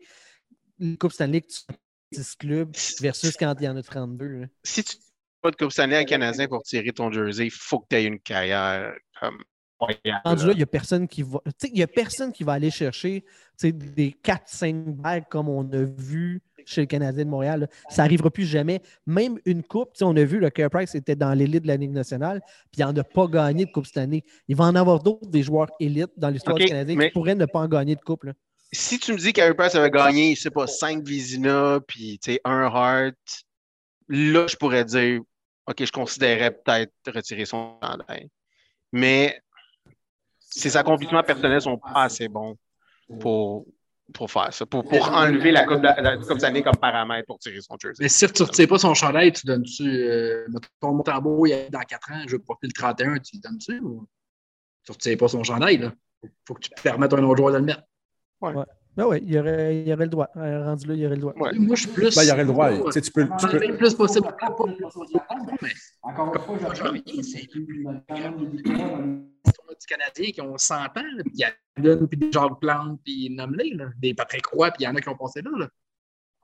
les Coupe Stanley que tu as 10 clubs versus quand il y en a 32. là. Si tu n'as pas de Coupe Stanley à Canadien pour tirer ton jersey, il faut que tu aies une carrière comme. Rendu là. il n'y a personne qui va. tu sais, Il y a personne qui va aller chercher des 4-5 bagues comme on a vu chez le Canadien de Montréal. là. Ça n'arrivera plus jamais. Même une coupe, on a vu le Care Price était dans l'élite de la Ligue nationale, puis il n'en a pas gagné de coupe cette année. Il va en avoir d'autres des joueurs élites dans l'histoire du Canadien mais- qui pourraient ne pas en gagner de coupe. là. Si tu me dis qu'Harry Price avait gagné, je sais pas, 5 Vizina, puis un Hart, là, je pourrais dire, OK, je considérais peut-être retirer son chandail. Mais ses accomplissements personnels sont pas assez bons pour, pour faire ça, pour, pour enlever la Coupe, la, la Coupe comme paramètre pour tirer son jersey. Mais si tu ne retires pas son chandail, tu donnes-tu. Euh, mettons, mon tambour, il est dans 4 ans, je veux porter le 31, tu lui donnes-tu ou tu ne retires pas son chandail? Là? faut que tu permettes à un autre joueur de le mettre. Ben oui, il y aurait, il y aurait le droit. Euh, Rendu là, il y aurait le droit. Ouais. Moi, je suis plus. Ben, il y aurait le droit. Tu sais, tu peux, tu peux- ai le plus possible. Mais encore une fois, je reviens, c'est quand même des victoires dans l'histoire du Canadien qui ont 100 ans. là, puis Il y a Allen, puis des Jacques Plante, puis nomme-les, là, des Patrick Roy, puis il y en a qui ont passé là. là.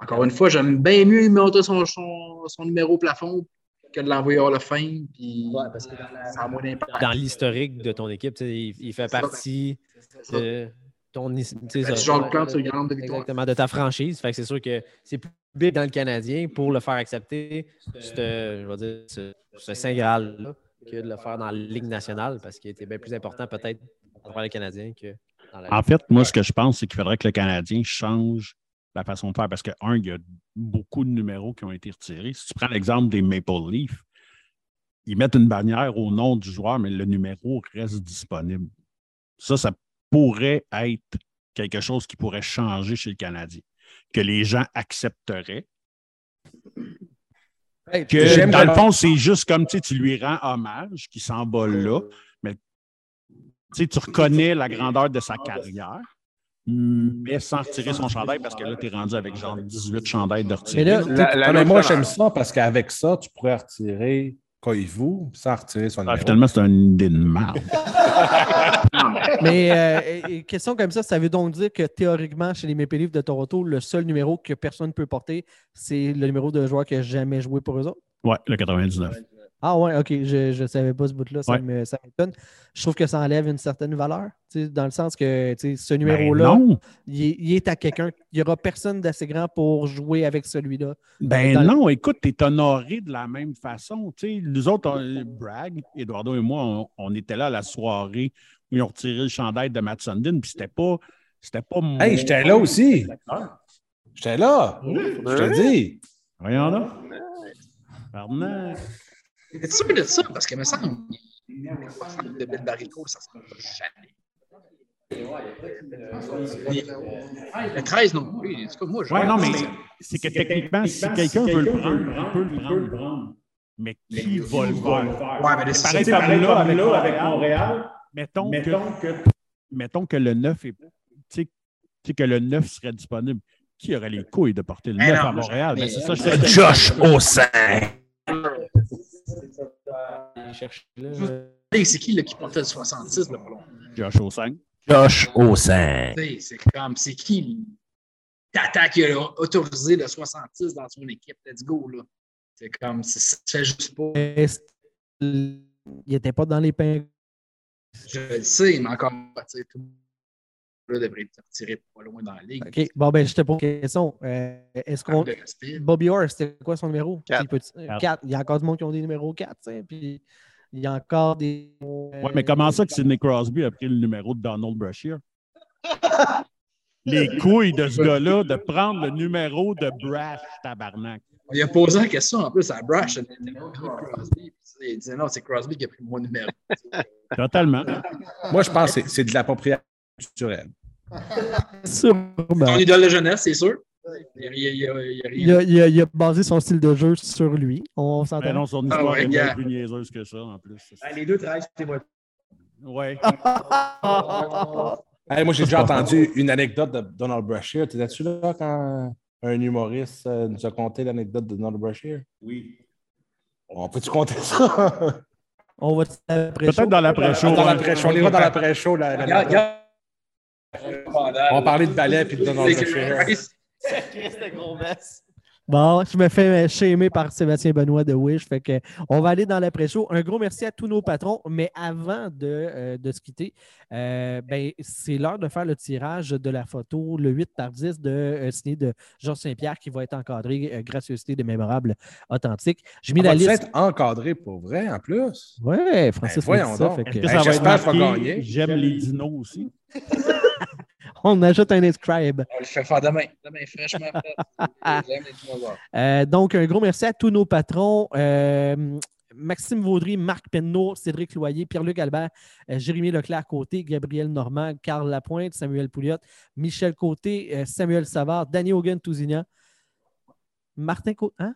Encore une fois, j'aime bien mieux monter son, son, son numéro au plafond que de l'envoyer hors le fin, puis. Dans l'historique de ton équipe, il fait partie de ton. Ben, c'est une grande de victoire. Exactement, de ta franchise. Fait que c'est sûr que c'est plus big dans le Canadien pour le faire accepter, ce, je vais dire, ce, ce Saint Graal-là, que de le faire dans la Ligue nationale, parce qu'il était bien plus important peut-être pour le Canadien que dans la En fait, moi, ce que je pense, c'est qu'il faudrait que le Canadien change la façon de faire parce que, un, il y a beaucoup de numéros qui ont été retirés. Si tu prends l'exemple des Maple Leafs, ils mettent une bannière au nom du joueur, mais le numéro reste disponible. Ça, ça pourrait être quelque chose qui pourrait changer chez le Canadien, que les gens accepteraient. Hey, Que, J'aime dans le fond, c'est juste comme tu sais, tu lui rends hommage, qui s'envole là, mais tu sais, tu reconnais la grandeur de sa carrière, mais sans retirer son chandail parce que là, tu es rendu avec genre 18 chandails de retirer. Mais là, La- la- la- mais moi, j'aime ça parce qu'avec ça, tu pourrais retirer Koivu sans retirer son Ah, finalement, c'est une idée de merde. Mais euh, et- question comme ça, ça veut donc dire que théoriquement, chez les Maple Leafs de Toronto, le seul numéro que personne ne peut porter, c'est le numéro de joueur qui n'a jamais joué pour eux autres? Ouais, le 99. Ah ouais, ok, je ne savais pas ce bout-là, ça Ouais. me- ça m'étonne. Je trouve que ça enlève une certaine valeur, tu sais, dans le sens que tu sais, ce Ben numéro-là, il, est- il est à quelqu'un. Il n'y aura personne d'assez grand pour jouer avec celui-là. ben Dans le- non, écoute, tu es honoré de la même façon. Tu sais, nous autres, on- Bragg, Eduardo et moi, on, on était là à la soirée où ils ont retiré le chandail de Matt Sundin, puis c'était pas. C'était pas mon- Hey, j'étais là aussi. J'étais là. Je te dis. Voyons là. Pardon. Es sûr de ça? Parce que me semble de Bill Barrico, ça se passe jamais. Le 13 non plus. En tout cas, moi, je Ouais, non, mais c'est que techniquement, si quelqu'un veut le prendre, il peut le prendre. Mais qui va le faire? Ouais, mais c'est Pareil ça. comme là, avec Montréal. Mettons, que, mettons que le 9 est. Tu sais, que le 9 serait disponible. Qui aurait les couilles de porter le 9 Mais non, à Montréal? mais- c'est ça, je. Josh Ossin. Hey, C'est qui là, qui portait le 66 là, pour longtemps? Josh 5. Josh sais, C'est comme, c'est qui? Tata qui a autorisé le 66 dans son équipe? Let's go, là. C'est comme, c'est- ça fait juste pas. Qu'il n'était pas dans les pains. Je le sais, mais encore, sais, tout le monde devrait être retiré pas loin dans la ligue. OK. Bon, ben, je te pose une question. Euh, Est-ce qu'on. Bobby Orr, c'était quoi son numéro? Quatre. Il peut- euh, quatre. Il y a encore du monde qui ont des numéros 4, tu sais, puis il y a encore des. Ouais, mais comment ça que Sidney Crosby a pris le numéro de Donald Brashear? les couilles de ce gars-là de prendre le numéro de Brash, tabarnak. Il a posé la question en plus à Brash. le numéro de Crosby. Il disait non, c'est Crosby qui a pris mon numéro. Totalement. Moi, je pense que c'est- c'est de l'appropriation culturelle. Sûrement. Ton idole de jeunesse, c'est sûr. Il, il, il, il, il, Il a, il a- il a basé son style de jeu sur lui. On s'entend. Mais non, son Ah histoire ouais, est gars. bien plus niaiseuse que ça, en plus. Les deux travaillent chez moi. Ouais. Hey, moi, j'ai déjà entendu une anecdote de Donald Brashear. T'étais-tu là quand un humoriste euh, nous a conté l'anecdote de Donald Brashear? Oui. On peut-tu compter ça? On va Peut-être dans l'après-show. dans l'après-show. On ira dans l'après-show. la-. On va parler de ballet puis de Donald. Bon, je me fais shamer par Sébastien Benoît de Wish. Fait que on va aller dans l'après-show. Un gros merci à tous nos patrons. Mais avant de, euh, de se quitter, euh, ben, c'est l'heure de faire le tirage de la photo, le 8 par 10 de euh, signé de Georges Saint-Pierre qui va être encadré euh, gracieuseté de mémorables authentiques. J'ai mis On la va liste. être encadré pour vrai, en plus? Ouais, Francis, Ben, voyons ça, donc. fait que- Ben, j'espère gagner. J'aime les dinos aussi. on ajoute un inscribe. On le fait faire demain. Demain, fraîchement fait. Euh, donc, un gros merci à tous nos patrons. euh, Maxime Vaudry, Marc Penneau, Cédric Loyer, Pierre-Luc Albert, euh, Jérémy Leclerc-Côté, Gabriel Normand, Carl Lapointe, Samuel Pouliot, Michel Côté, euh, Samuel Savard, Danny Hogan Tousignan, Martin Côté. Hein?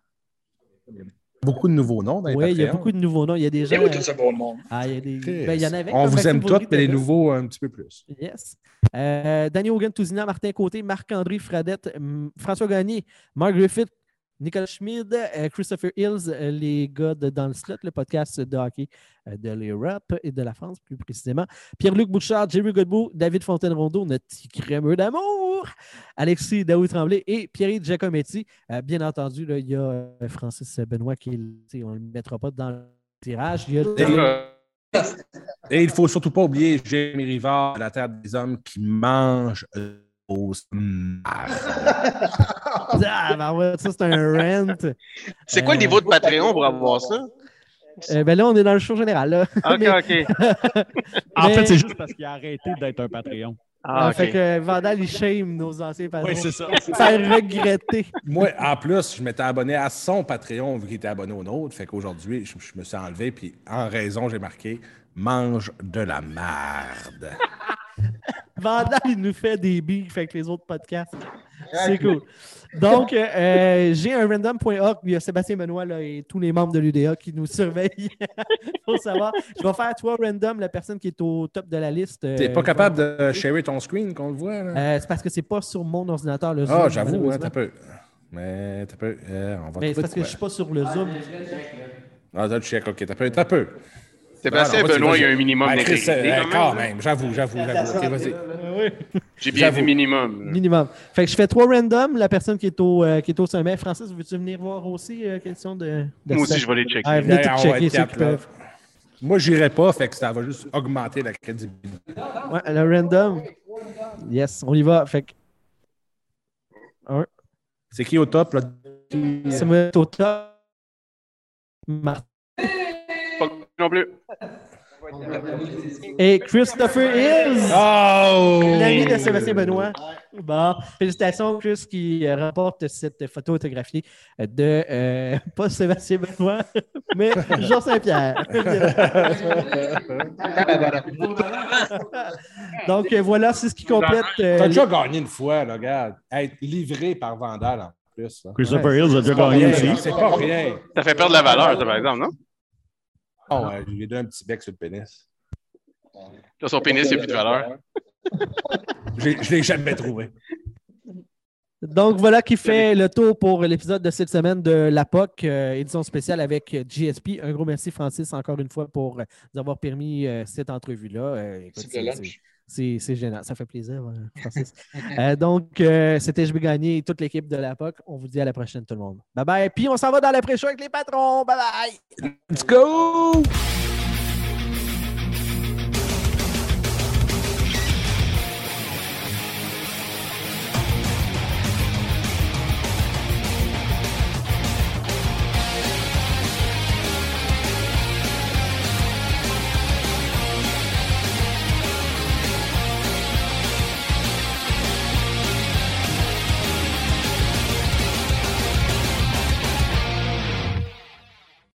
Beaucoup de nouveaux noms dans les Oui, il y a beaucoup de nouveaux noms. Il y a des gens. Tout ce beau monde? Ah, il y a des- ben, il y en avait. On vous aime tous, mais les nouveaux un petit peu plus. Yes. Euh, Danny Hogan Tousignan, Martin Côté, Marc-André Fradette, François Gagné, Mark Griffith, Nicole Schmid, euh, Christopher Hills, euh, les gars de Dans le Slot, le podcast de hockey euh, de l'Europe et de la France plus précisément. Pierre-Luc Bouchard, Jerry Godbout, David Fontaine-Rondeau, notre petit crémeux d'amour, Alexis Daoui Tremblay et Pierre Giacometti. Bien entendu, là, il y a Francis Benoît qui, on ne le mettra pas dans le tirage. Il y a Et il ne faut surtout pas oublier Jérémy Rivard, la Terre des Hommes, qui mange Ah, ben ouais, ça, c'est un rent. C'est quoi le Euh, niveau de Patreon pour avoir ça? Euh, ben là, on est dans le show général. Là. OK, Mais- OK. En Mais- fait, c'est juste parce qu'il a arrêté d'être un Patreon. Ah, Ah, Fait que Vandal, il shame nos anciens patrons. Oui, c'est ça. Faire regretter. Moi, en plus, je m'étais abonné à son Patreon vu qu'il était abonné au nôtre. Fait qu'aujourd'hui, je, je me suis enlevé, puis en raison, j'ai marqué mange de la merde. Vandal, il nous fait des beefs avec les autres podcasts. C'est cool. Donc, euh, j'ai un random.org. Il y a Sébastien Benoît là, et tous les membres de l'UDA qui nous surveillent. pour savoir. Je vais faire toi random, la personne qui est au top de la liste. euh, T'es pas capable de sharer ton screen qu'on le voit, là? Euh, c'est parce que c'est pas sur mon ordinateur le Zoom. Ah, j'avoue, hein, t'as peu. Mais t'as peu. euh, on va Mais c'est parce que je suis quoi. pas sur le Zoom. Ah, là, tu check, ok, t'as peu, t'as peu. Sébastien vas-y, Benoît, il y a un minimum Ben, Chris, euh, quand quand même. même, j'avoue, j'avoue, j'avoue. Vas-y. J'ai bien vu minimum. Minimum. Fait que je fais trois random. La personne qui est au, euh, qui est au sommet. Francis, veux-tu venir voir aussi? euh, question de, de Moi aussi, je vais les checker. Ah, venez tout checker ceux qui peuvent. Moi, j'irai pas, fait que ça va juste augmenter la crédibilité. Ouais, le random. Yes, on y va. Fait que C'est qui au top, là? ça me met au top. Martin non plus. et Christopher Hills. Oh! L'ami de Sébastien Benoît. Bon, félicitations, Chris, qui euh, remporte cette photo autographiée de, euh, pas Sébastien Benoît, mais Jean Saint-Pierre. Donc, euh, voilà, c'est ce qui complète. euh, T'as déjà gagné une fois, là, regarde. Être livré par Vandal en plus. là. Christopher Ouais, Hills a déjà gagné aussi. C'est pas rien. Ça fait perdre la valeur, ça, par exemple, non? Oh, ouais, je lui ai donné un petit bec sur le pénis. Là, son pénis, il n'a plus de valeur. Je l'ai- je l'ai jamais trouvé. Donc, voilà qui fait le tour pour l'épisode de cette semaine de la POC, euh, édition spéciale avec euh, GSP. Un gros merci, Francis, encore une fois, pour euh, nous avoir permis euh, cette entrevue-là. Euh, écoute, C'est gênant. Ça fait plaisir, euh, Francis. Euh, donc, euh, c'était Je vais gagner et toute l'équipe de la POC. On vous dit à la prochaine, tout le monde. Bye bye. Puis, on s'en va dans l'après-show avec les patrons. Bye bye. Let's go!